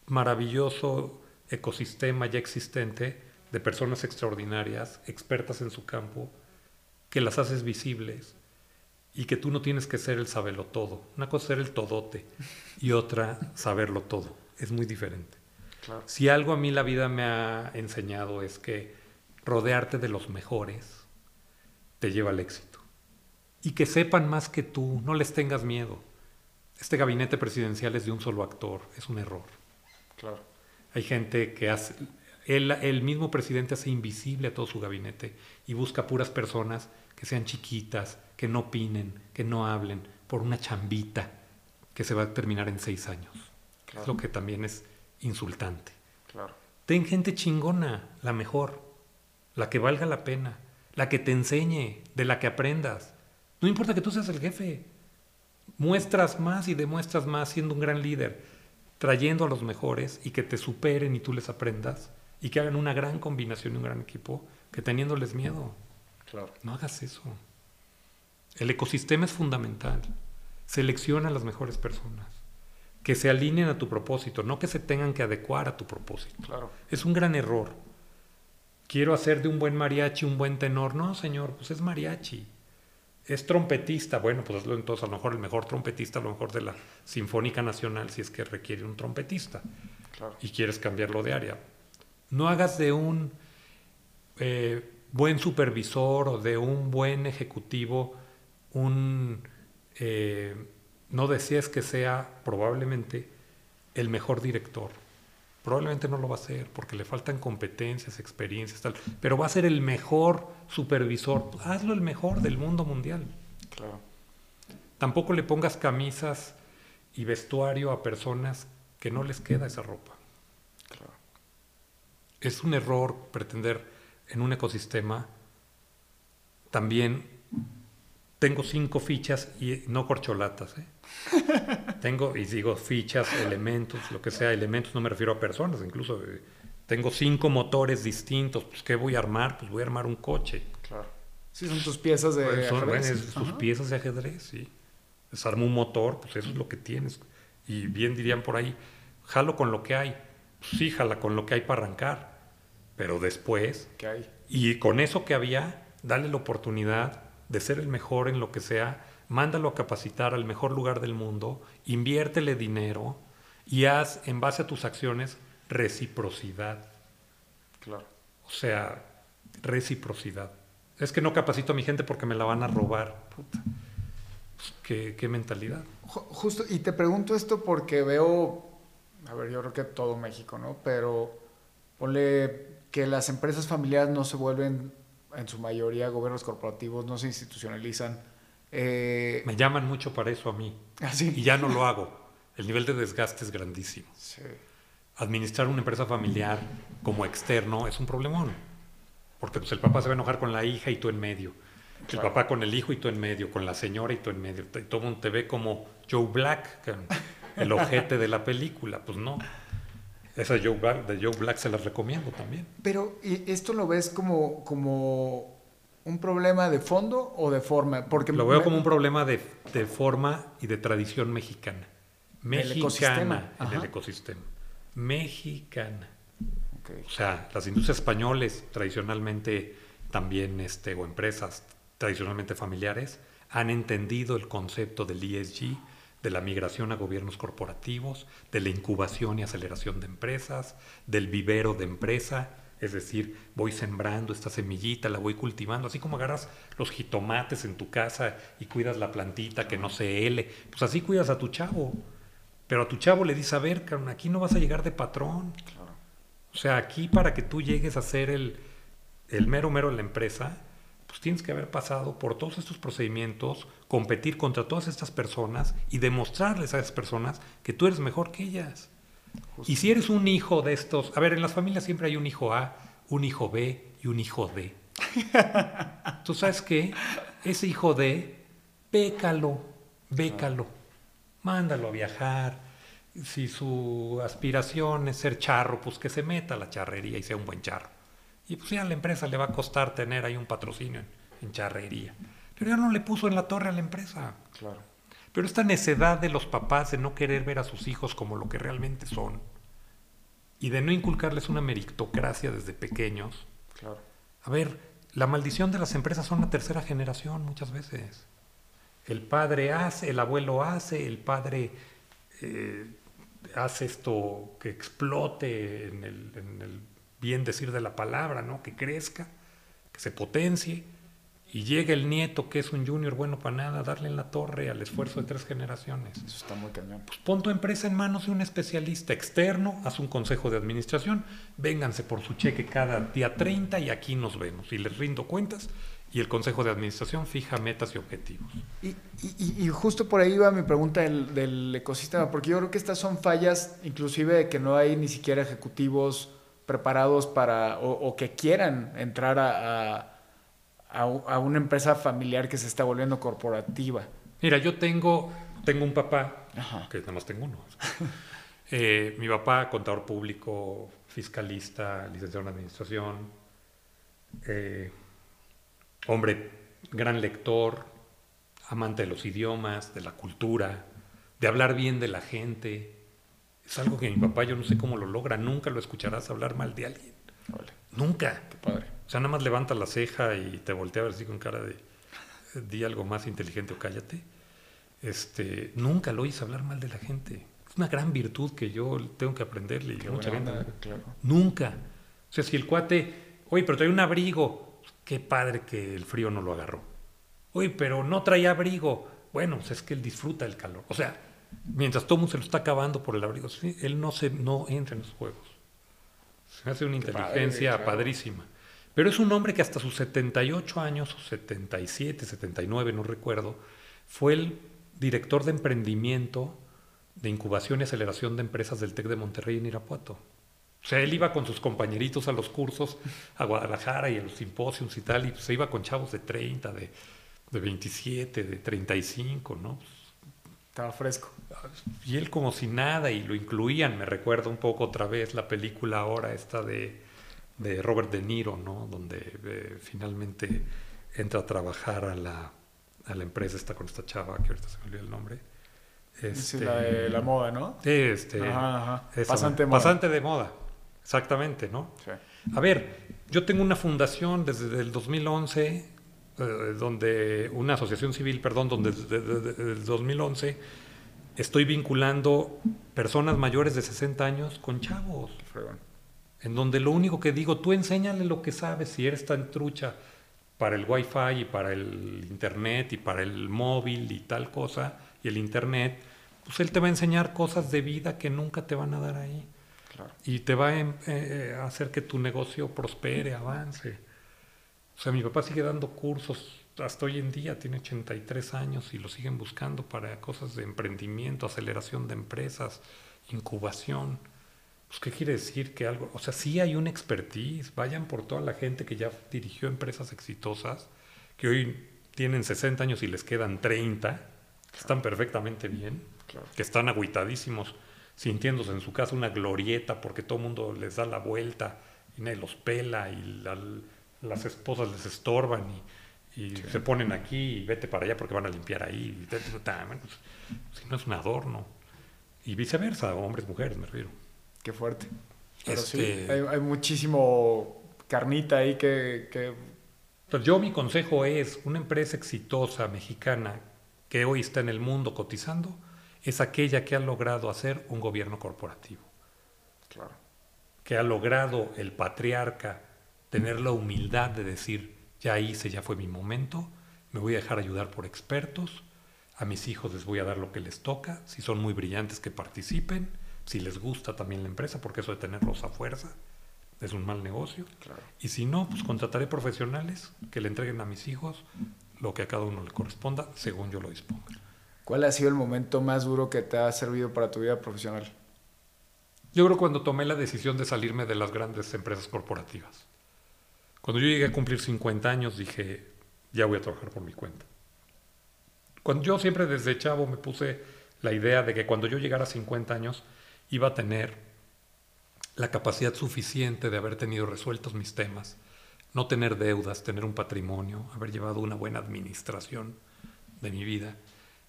maravilloso ecosistema ya existente de personas extraordinarias, expertas en su campo, que las haces visibles y que tú no tienes que ser el saberlo todo. Una cosa es ser el todote y otra saberlo todo. Es muy diferente. Si algo a mí la vida me ha enseñado es que rodearte de los mejores te lleva al éxito. Y que sepan más que tú, no les tengas miedo. Este gabinete presidencial es de un solo actor, es un error. Claro. Hay gente que hace, el mismo presidente hace invisible a todo su gabinete y busca puras personas que sean chiquitas, que no opinen, que no hablen, por una chambita que se va a terminar en seis años. Es lo que también es insultante. Claro. Ten gente chingona, la mejor, la que valga la pena, la que te enseñe, de la que aprendas. No importa que tú seas el jefe. Muestras más y demuestras más siendo un gran líder, trayendo a los mejores y que te superen y tú les aprendas y que hagan una gran combinación y un gran equipo que teniéndoles miedo. Claro. No hagas eso. El ecosistema es fundamental. Selecciona a las mejores personas. Que se alineen a tu propósito, no que se tengan que adecuar a tu propósito. Claro. Es un gran error. Quiero hacer de un buen mariachi un buen tenor. No, señor, pues es mariachi. Es trompetista. Bueno, pues entonces a lo mejor el mejor trompetista, a lo mejor de la Sinfónica Nacional, si es que requiere un trompetista. Claro. Y quieres cambiarlo de área. No hagas de un eh, buen supervisor o de un buen ejecutivo un, eh, no decías que sea probablemente el mejor director. Probablemente no lo va a ser porque le faltan competencias, experiencias, tal. Pero va a ser el mejor supervisor. Hazlo el mejor del mundo mundial. Claro. Tampoco le pongas camisas y vestuario a personas que no les queda esa ropa. Claro. Es un error pretender en un ecosistema también tengo cinco fichas y no corcholatas. ¿eh? tengo, y digo fichas, elementos, lo que sea, elementos, no me refiero a personas, incluso eh, tengo cinco motores distintos. Pues, ¿qué voy a armar? Pues voy a armar un coche. Claro. Sí, son tus piezas de pues, son, ajedrez. sus piezas de ajedrez, sí. Desarmo un motor, pues eso es lo que tienes. Y bien dirían por ahí, jalo con lo que hay. Pues sí, jala con lo que hay para arrancar. Pero después, ¿Qué hay? y con eso que había, dale la oportunidad de ser el mejor en lo que sea, mándalo a capacitar al mejor lugar del mundo, inviértele dinero y haz en base a tus acciones reciprocidad. Claro. O sea, reciprocidad. Es que no capacito a mi gente porque me la van a robar. Puta. Pues, ¿qué, ¿Qué mentalidad? Justo, y te pregunto esto porque veo, a ver, yo creo que todo México, ¿no? Pero ponle que las empresas familiares no se vuelven en su mayoría gobiernos corporativos, no se institucionalizan. Eh, Me llaman mucho para eso a mí. ¿Ah, sí? Y ya no lo hago. El nivel de desgaste es grandísimo. Sí. Administrar una empresa familiar como externo es un problemón. Porque pues, el papá se va a enojar con la hija y tú en medio. El papá con el hijo y tú en medio. Con la señora y tú en medio. Y todo el mundo te ve como Joe Black, el ojete de la película. Pues no. Esa Joe Black, de Joe Black se las recomiendo también. Pero ¿y esto lo ves como, como un problema de fondo o de forma? Porque Lo veo me- como un problema de, de forma y de tradición mexicana. Ecosistema, Mexicana en el ecosistema. Mexicana. O sea, las industrias españoles tradicionalmente también, este, o empresas tradicionalmente familiares, han entendido el concepto del ESG, de la migración a gobiernos corporativos, de la incubación y aceleración de empresas, del vivero de empresa, es decir, voy sembrando esta semillita, la voy cultivando, así como agarras los jitomates en tu casa y cuidas la plantita que no se hele, pues así cuidas a tu chavo. Pero a tu chavo le dices, a ver, aquí no vas a llegar de patrón. claro. O sea, aquí para que tú llegues a ser el, el mero mero de la empresa, pues tienes que haber pasado por todos estos procedimientos, competir contra todas estas personas y demostrarles a esas personas que tú eres mejor que ellas. Y si eres un hijo de estos, a ver, en las familias siempre hay un hijo A, un hijo B y un hijo D. ¿Tú sabes qué? Ese hijo D, bécalo, bécalo, mándalo a viajar. Si su aspiración es ser charro, pues que se meta a la charrería y sea un buen charro. Y pues ya a la empresa le va a costar tener ahí un patrocinio en, en charrería. Pero ya no le puso en la torre a la empresa. Claro. Pero esta necedad de los papás de no querer ver a sus hijos como lo que realmente son, y de no inculcarles una meritocracia desde pequeños. Claro. A ver, la maldición de las empresas son la tercera generación muchas veces. El padre hace, el abuelo hace, el padre eh, hace esto que explote en el, en el bien decir de la palabra, ¿no? Que crezca, que se potencie y llega el nieto que es un junior bueno para nada, darle en la torre al esfuerzo de tres generaciones. Eso está muy cañón. Pues pon tu empresa en manos de un especialista externo, haz un consejo de administración, vénganse por su cheque cada día 30 y aquí nos vemos y les rindo cuentas y el consejo de administración fija metas y objetivos. Y, y, y justo por ahí va mi pregunta del, del, ecosistema, porque yo creo que estas son fallas inclusive de que no hay ni siquiera ejecutivos preparados para o, o que quieran entrar a, a a, a, una empresa familiar que se está volviendo corporativa. Mira, yo tengo, tengo un papá, Ajá. que nada más tengo uno. eh, mi papá, contador público, fiscalista, licenciado en administración, eh, hombre, gran lector, amante de los idiomas, de la cultura, de hablar bien de la gente. Es algo que mi papá yo no sé cómo lo logra, nunca lo escucharás hablar mal de alguien. Vale. Nunca. Qué padre. O sea, nada más levanta la ceja y te voltea a ver así con cara de di algo más inteligente o cállate. Este, nunca lo oís hablar mal de la gente. Es una gran virtud que yo tengo que aprenderle. Mucha gente. claro. Nunca. O sea, si el cuate, oye, pero trae un abrigo, qué padre que el frío no lo agarró. Oye, pero no trae abrigo. Bueno, pues es que él disfruta el calor. O sea, mientras todo mundo se lo está acabando por el abrigo, él no, se, no entra en esos juegos. Se hace una Qué inteligencia padrísima. Pero es un hombre que hasta sus 78 años, o 77, 79, no recuerdo, fue el director de emprendimiento de incubación y aceleración de empresas del TEC de Monterrey en Irapuato. O sea, él iba con sus compañeritos a los cursos a Guadalajara y a los simposios y tal, y se iba con chavos de 30, de, de 27, de 35, ¿no? Estaba fresco. Y él como si nada, y lo incluían, me recuerda un poco otra vez la película ahora esta de, de Robert De Niro, ¿no? Donde eh, finalmente entra a trabajar a la, a la empresa esta con esta chava, que ahorita se me olvidó el nombre. Sí, la de la moda, ¿no? Este, Ajá, ajá. esa, Pasante de moda. Pasante de moda, exactamente, ¿no? Sí. A ver, yo tengo una fundación desde el 2011, eh, donde una asociación civil, perdón, donde desde, desde el 2011 estoy vinculando personas mayores de 60 años con chavos, en donde lo único que digo, tú enséñale lo que sabes, si eres tan trucha para el wifi y para el internet y para el móvil y tal cosa, y el internet, pues él te va a enseñar cosas de vida que nunca te van a dar ahí Claro. y te va a, em- eh, a hacer que tu negocio prospere, avance. O sea, mi papá sigue dando cursos hasta hoy en día, tiene 83 años y lo siguen buscando para cosas de emprendimiento, aceleración de empresas, incubación. Pues, ¿qué quiere decir que algo? O sea, sí hay un expertise. Vayan por toda la gente que ya dirigió empresas exitosas, que hoy tienen 60 años y les quedan 30, que están perfectamente bien Claro. que están agüitadísimos, sintiéndose en su casa una glorieta porque todo el mundo les da la vuelta y nadie los pela y la- las esposas les estorban y, y se ponen aquí y vete para allá porque van a limpiar ahí. pues, si no es un adorno. Y viceversa, hombres, mujeres, me refiero. Qué fuerte. Pero sí, Este- hay, hay muchísimo carnita ahí que, que Entonces yo mi consejo es, una empresa exitosa mexicana que hoy está en el mundo cotizando, es aquella que ha logrado hacer un gobierno corporativo. Claro. que ha logrado el patriarca tener la humildad de decir, ya hice, ya fue mi momento, me voy a dejar ayudar por expertos, a mis hijos les voy a dar lo que les toca, si son muy brillantes que participen, si les gusta también la empresa, porque eso de tenerlos a fuerza es un mal negocio, Claro. y si no, pues contrataré profesionales que le entreguen a mis hijos lo que a cada uno le corresponda, según yo lo disponga. ¿Cuál ha sido el momento más duro que te ha servido para tu vida profesional? Yo creo cuando tomé la decisión de salirme de las grandes empresas corporativas. Cuando yo llegué a cumplir 50 años dije, ya voy a trabajar por mi cuenta. Cuando yo siempre desde chavo me puse la idea de que cuando yo llegara a 50 años iba a tener la capacidad suficiente de haber tenido resueltos mis temas, no tener deudas, tener un patrimonio, haber llevado una buena administración de mi vida,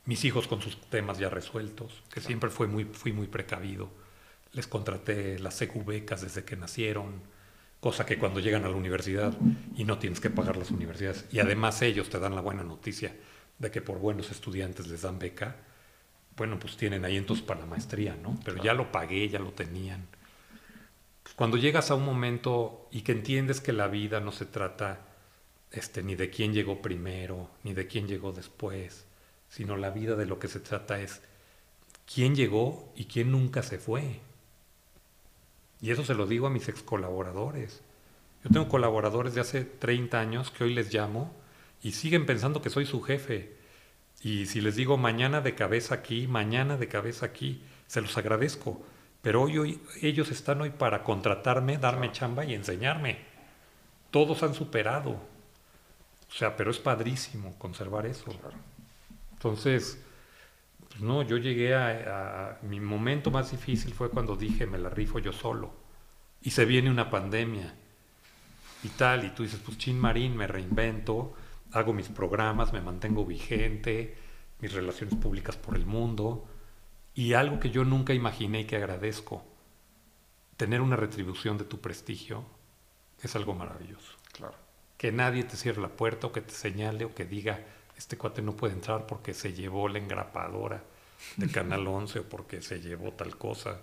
mis hijos con sus temas ya resueltos, que siempre fue muy, fui muy precavido les contraté las CQ becas desde que nacieron, cosa que cuando llegan a la universidad y no tienes que pagar las universidades, y además ellos te dan la buena noticia de que por buenos estudiantes les dan beca, bueno, pues tienen ahí para la maestría, ¿no? Pero ya lo pagué, ya lo tenían. Pues cuando llegas a un momento y que entiendes que la vida no se trata este, ni de quién llegó primero, ni de quién llegó después, sino la vida de lo que se trata es quién llegó y quién nunca se fue. Y eso se lo digo a mis ex colaboradores. Yo tengo colaboradores de hace 30 años que hoy les llamo y siguen pensando que soy su jefe. Y si les digo mañana de cabeza aquí, mañana de cabeza aquí, se los agradezco. Pero hoy, hoy ellos están hoy para contratarme, darme chamba y enseñarme. Todos han superado. O sea, pero es padrísimo conservar eso. Entonces, pues no, yo llegué a, Mi momento más difícil fue cuando dije, me la rifo yo solo. Y se viene una pandemia y tal, y tú dices, pues chin marín, me reinvento, hago mis programas, me mantengo vigente, mis relaciones públicas por el mundo. Y algo que yo nunca imaginé y que agradezco, tener una retribución de tu prestigio, es algo maravilloso. Claro. Que nadie te cierre la puerta o que te señale o que diga, este cuate no puede entrar porque se llevó la engrapadora de Canal 11 o porque se llevó tal cosa.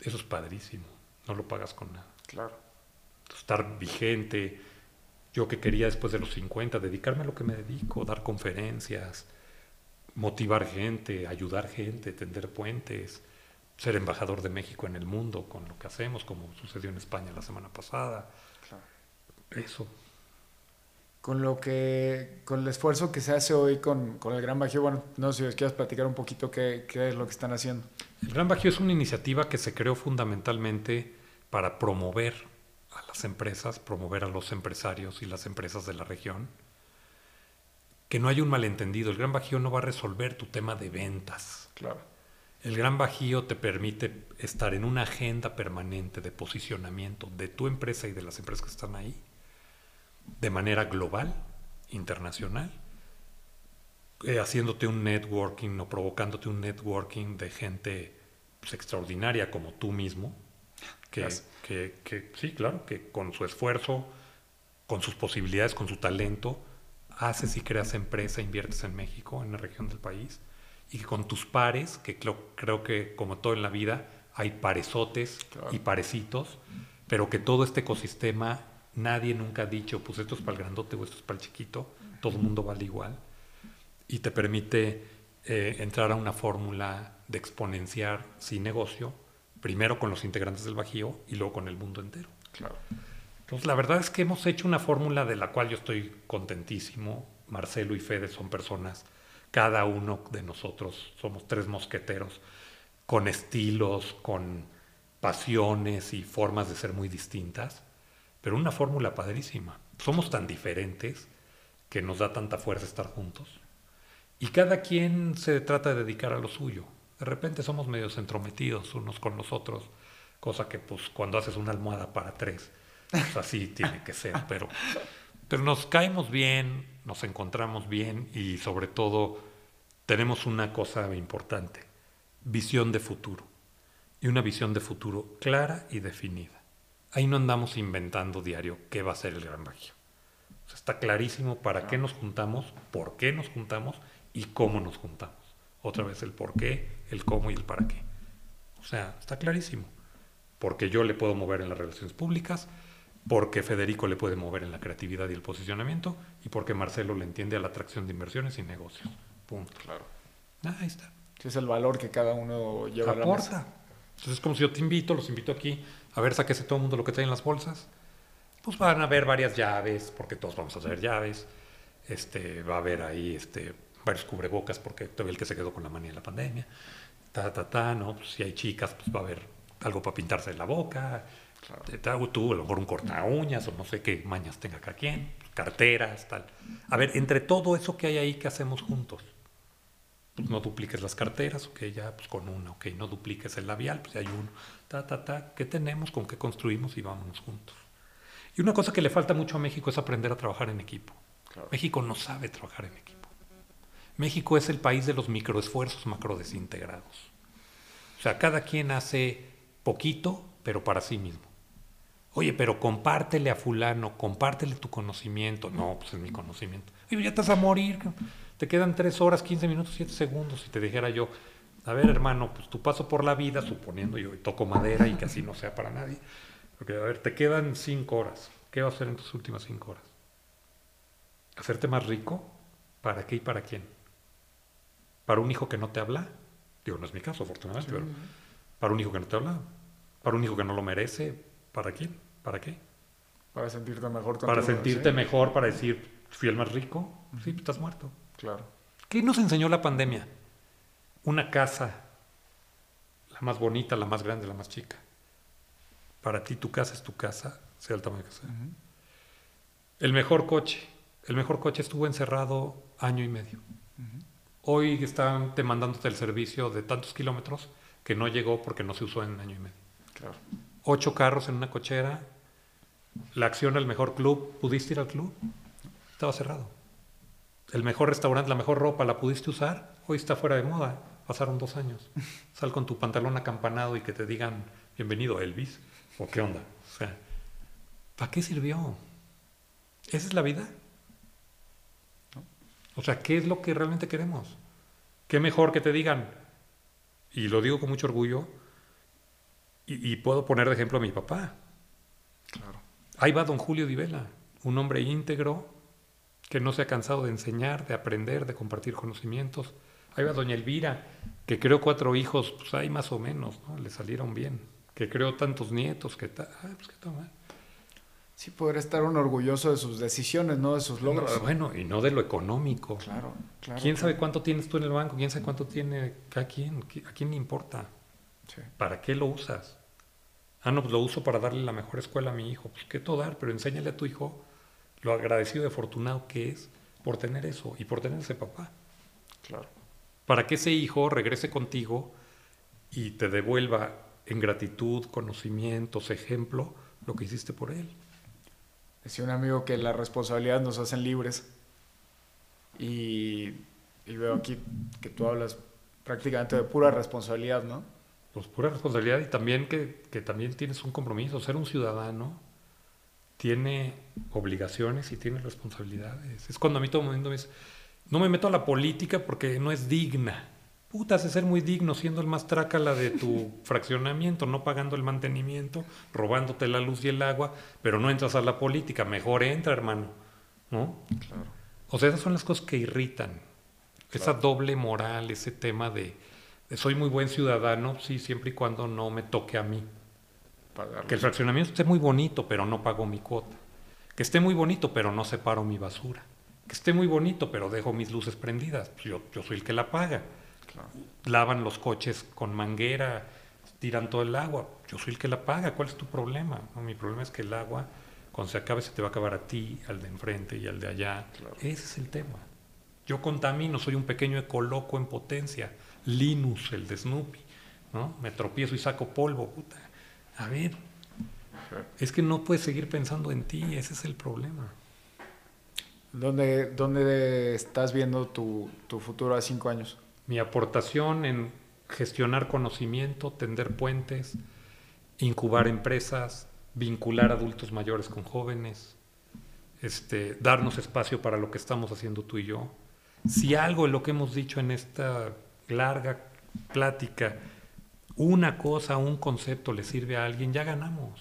Eso es padrísimo, no lo pagas con nada. Claro. Estar vigente, yo que quería después de los 50 dedicarme a lo que me dedico, dar conferencias, motivar gente, ayudar gente, tender puentes, ser embajador de México en el mundo con lo que hacemos, como sucedió en España la semana pasada. Claro. Eso con lo que, con el esfuerzo que se hace hoy con, con el Gran Bajío, bueno, no sé si os quieres platicar un poquito qué, qué, es lo que están haciendo. El Gran Bajío es una iniciativa que se creó fundamentalmente para promover a las empresas, promover a los empresarios y las empresas de la región. Que no haya un malentendido, el Gran Bajío no va a resolver tu tema de ventas. Claro. El Gran Bajío te permite estar en una agenda permanente de posicionamiento de tu empresa y de las empresas que están ahí de manera global, internacional, eh, haciéndote un networking o provocándote un networking de gente pues, extraordinaria como tú mismo, que, que, sí, claro, que con su esfuerzo, con sus posibilidades, con su talento, haces y creas empresa, inviertes en México, en la región del país, y que con tus pares, que creo, que como todo en la vida, hay paresotes y parecitos, pero que todo este ecosistema Nadie nunca ha dicho, pues esto es para el grandote o esto es para el chiquito, todo el mundo vale igual. Y te permite eh, entrar a una fórmula de exponenciar sin negocio, primero con los integrantes del Bajío y luego con el mundo entero. Claro. Entonces, la verdad es que hemos hecho una fórmula de la cual yo estoy contentísimo. Marcelo y Fede son personas, cada uno de nosotros somos tres mosqueteros, con estilos, con pasiones y formas de ser muy distintas pero una fórmula padrísima. Somos tan diferentes que nos da tanta fuerza estar juntos. Y cada quien se trata de dedicar a lo suyo. De repente somos medios entrometidos unos con los otros, cosa que pues cuando haces una almohada para tres, pues así tiene que ser, pero, pero nos caemos bien, nos encontramos bien y sobre todo tenemos una cosa importante, visión de futuro. Y una visión de futuro clara y definida. Ahí no andamos inventando diario qué va a ser el Gran Bajío. está clarísimo para qué nos juntamos, por qué nos juntamos y cómo nos juntamos. Otra vez el por qué, el cómo y el para qué. O sea, está clarísimo. Porque yo le puedo mover en las relaciones públicas, porque Federico le puede mover en la creatividad y el posicionamiento, y porque Marcelo le entiende a la atracción de inversiones y negocios. Punto. Claro. Ah, ahí está. es el valor que cada uno lleva a la mesa. Entonces es como si yo te invito, los invito aquí a ver, sáquese todo el mundo lo que trae en las bolsas. Pues van a haber varias llaves, porque todos vamos a hacer llaves. Este, va a haber ahí este, varios cubrebocas, porque todavía el que se quedó con la manía de la pandemia. Ta, ta, ta, ¿no? Pues si hay chicas, pues va a haber algo para pintarse en la boca. Claro. Tú, a lo mejor un corta uñas, o no sé qué mañas tenga cada quien. Carteras, tal. A ver, entre todo eso que hay ahí, ¿qué hacemos juntos? Pues no dupliques las carteras, ok, ya, pues con una, ok, no dupliques el labial, pues hay uno ta, ta, ta, ¿qué tenemos? ¿Con qué construimos? Y vámonos juntos. Y una cosa que le falta mucho a México es aprender a trabajar en equipo. México no sabe trabajar en equipo. México es el país de los microesfuerzos macrodesintegrados. O sea, cada quien hace poquito, pero para sí mismo. Oye, pero compártele a fulano, compártele tu conocimiento. No, pues es mi conocimiento. Oye, ya estás a morir. Te quedan 3 horas, 15 minutos, 7 segundos. Si te dijera yo, a ver, hermano, pues tu paso por la vida, suponiendo yo toco madera y que así no sea para nadie. Porque, a ver, te quedan 5 horas. ¿Qué vas a hacer en tus últimas 5 horas? ¿Hacerte más rico? ¿Para qué y para quién? ¿Para un hijo que no te habla? Digo, no es mi caso, afortunadamente, pero para un hijo que no te habla, para un hijo que no lo merece, ¿para quién? ¿Para qué? Para sentirte mejor. Para sentirte mejor, para decir, fui el más rico, sí, estás muerto. Claro. ¿Qué nos enseñó la pandemia? Una casa, la más bonita, la más grande, la más chica. Para ti tu casa es tu casa, sea el tamaño que sea. El mejor coche. El mejor coche estuvo encerrado año y medio. Hoy están demandándote el servicio de tantos kilómetros que no llegó porque no se usó en año y medio. Claro. Ocho carros en una cochera. La acción al mejor club. ¿Pudiste ir al club? Estaba cerrado. El mejor restaurante, la mejor ropa, ¿la pudiste usar? Hoy está fuera de moda. Pasaron dos años. Sal con tu pantalón acampanado y que te digan, bienvenido Elvis. ¿O qué onda? O sea, ¿para qué sirvió? ¿Esa es la vida? O sea, ¿qué es lo que realmente queremos? ¿Qué mejor que te digan? Y lo digo con mucho orgullo, y, puedo poner de ejemplo a mi papá. Claro. Ahí va don Julio Divela, un hombre íntegro que no se ha cansado de enseñar, de aprender, de compartir conocimientos. Ahí va doña Elvira, que creó cuatro hijos, pues ahí más o menos, ¿no? Le salieron bien. Que creó tantos nietos, que tal, pues qué tal, Sí, poder estar un orgulloso de sus decisiones, no de sus logros. bueno, y no de lo económico. Claro, claro. ¿Quién sabe cuánto tienes tú en el banco? ¿Quién sabe cuánto tiene cada quien? ¿A quién le importa? ¿Para qué lo usas? Ah, no, pues lo uso para darle la mejor escuela a mi hijo. Pues qué todo dar, pero enséñale a tu hijo lo agradecido y afortunado que es por tener eso y por tener ese papá. Claro. Para que ese hijo regrese contigo y te devuelva en gratitud, conocimientos, ejemplo, lo que hiciste por él. Decía un amigo que la responsabilidad nos hacen libres. Y, y veo aquí que tú hablas prácticamente de pura responsabilidad, ¿no? pues pura responsabilidad y también que, que, también tienes un compromiso. Ser un ciudadano tiene obligaciones y tiene responsabilidades. Es cuando a mí todo el mundo me dice, no me meto a la política porque no es digna. Puta, hace ser muy digno siendo el más trácala de tu fraccionamiento, no pagando el mantenimiento, robándote la luz y el agua, pero no entras a la política. Mejor entra, hermano. ¿No? Claro. O sea, esas son las cosas que irritan. Esa doble moral, ese tema de soy muy buen ciudadano, sí, siempre y cuando no me toque a mí. Que el fraccionamiento esté muy bonito, pero no pago mi cuota. Que esté muy bonito, pero no separo mi basura. Que esté muy bonito, pero dejo mis luces prendidas. Pues yo, yo soy el que la paga. Lavan los coches con manguera, tiran todo el agua. Yo soy el que la paga. ¿Cuál es tu problema? mi problema es que el agua, cuando se acabe, se te va a acabar a ti, al de enfrente y al de allá. Ese es el tema. Yo contamino, soy un pequeño ecoloco en potencia Linus, el de Snoopy, ¿no? Me tropiezo y saco polvo, puta. A ver, es que no puedes seguir pensando en ti, ese es el problema. ¿Dónde, dónde estás viendo tu, tu futuro a cinco años? Mi aportación en gestionar conocimiento, tender puentes, incubar empresas, vincular adultos mayores con jóvenes, este, darnos espacio para lo que estamos haciendo tú y yo. Si algo de lo que hemos dicho en esta larga plática, una cosa, un concepto le sirve a alguien, ya ganamos.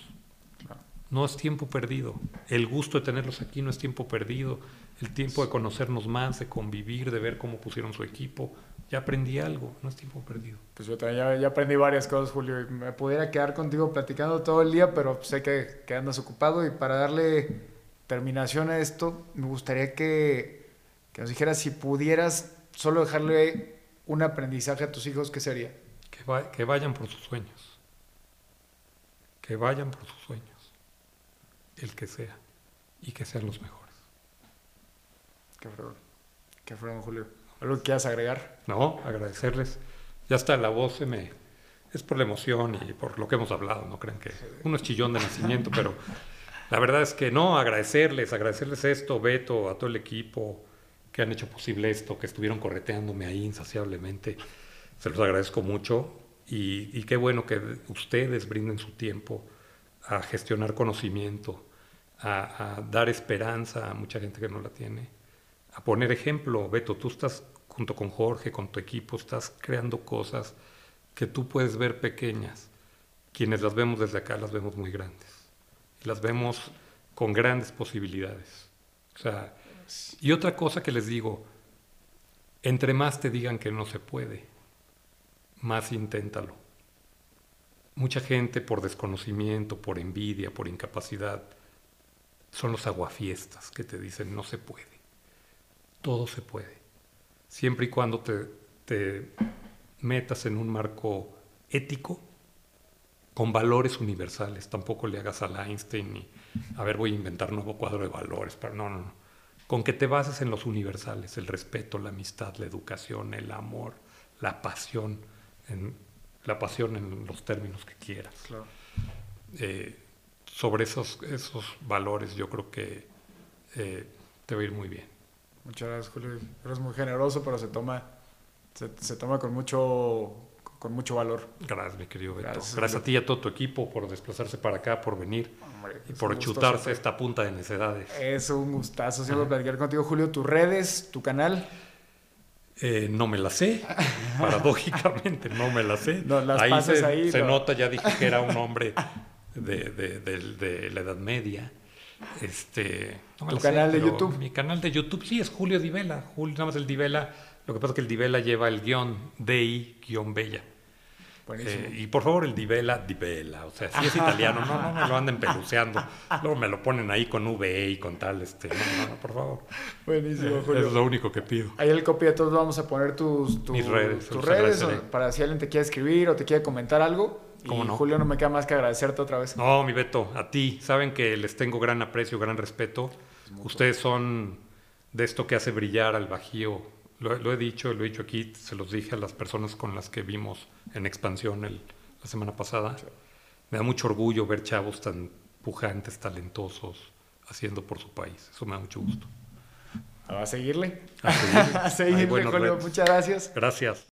No es tiempo perdido. El gusto de tenerlos aquí no es tiempo perdido. El tiempo de conocernos más, de convivir, de ver cómo pusieron su equipo. Ya aprendí algo, no es tiempo perdido. Pues yo también ya, aprendí varias cosas, Julio. Me pudiera quedar contigo platicando todo el día, pero sé que, que andas ocupado. Y para darle terminación a esto, me gustaría que, que nos dijeras si pudieras solo dejarle un aprendizaje a tus hijos, ¿qué sería? Que, que vayan por sus sueños. Que vayan por sus sueños. El que sea. Y que sean los mejores. Qué fregón. Qué fregón, Julio. ¿Algo que quieras agregar? No, agradecerles. Ya está, la voz se me... Es por la emoción y por lo que hemos hablado, no crean que uno es chillón de nacimiento, pero la verdad es que no, agradecerles, agradecerles esto, Beto, a todo el equipo, que han hecho posible esto, que estuvieron correteándome ahí insaciablemente. Se los agradezco mucho Y, y qué bueno que ustedes brinden su tiempo a gestionar conocimiento, a, a, dar esperanza a mucha gente que no la tiene, a poner ejemplo. Beto, tú estás junto con Jorge, con tu equipo, estás creando cosas que tú puedes ver pequeñas. Quienes las vemos desde acá las vemos muy grandes. Las vemos con grandes posibilidades. O sea, y otra cosa que les digo, entre más te digan que no se puede, más inténtalo. Mucha gente por desconocimiento, por envidia, por incapacidad, son los aguafiestas que te dicen no se puede. Todo se puede. Siempre y cuando te, metas en un marco ético con valores universales. Tampoco le hagas a Einstein y, a ver, voy a inventar nuevo cuadro de valores. Pero no, no, no. Con que te bases en los universales, el respeto, la amistad, la educación, el amor, la pasión, en, la pasión en los términos que quieras. Claro. Eh, sobre esos, esos valores yo creo que eh, te va a ir muy bien. Muchas gracias, Julio. Eres muy generoso, pero se toma, se, se toma con mucho, con mucho valor. Gracias, mi querido Beto. Gracias, Gracias, a ti y a todo tu equipo por desplazarse para acá, por venir Hombre, y por chutarse esta punta de necedades. Es un gustazo siempre platicar contigo, Julio. Tus redes, tu canal. Eh, no me la sé, paradójicamente no me la sé. No, las ahí se, ahí, se no. nota, ya dije que era un hombre de, de- de- de la Edad Media. Este, no me ¿Tu la sé, canal de YouTube? Mi canal de YouTube, sí, es Julio Divela. Julio, nada más el Divela. Lo que pasa es que el Divela lleva el guion DI-Bella. Eh, y por favor, el Divela, Divela, o sea, si es italiano, no, no me lo anden peluceando. Luego me lo ponen ahí con VE y con tal, este, no, no, no, por favor. Buenísimo, Eh, Julio. es lo único que pido. Ahí el copia todos vamos a poner tus, tu- Mis redes, tus redes para si alguien te quiere escribir o te quiere comentar algo. ¿Cómo y no? Julio, no me queda más que agradecerte otra vez. No, mi Beto, a ti. Saben que les tengo gran aprecio, gran respeto. Ustedes son de esto que hace brillar al Bajío. Lo, lo he dicho, lo he dicho aquí, se los dije a las personas con las que vimos en expansión el- la semana pasada. Me da mucho orgullo ver chavos tan pujantes, talentosos, haciendo por su país. Eso me da mucho gusto. A seguirle. A seguir. A seguirle, Julio. retos. Muchas gracias. Gracias.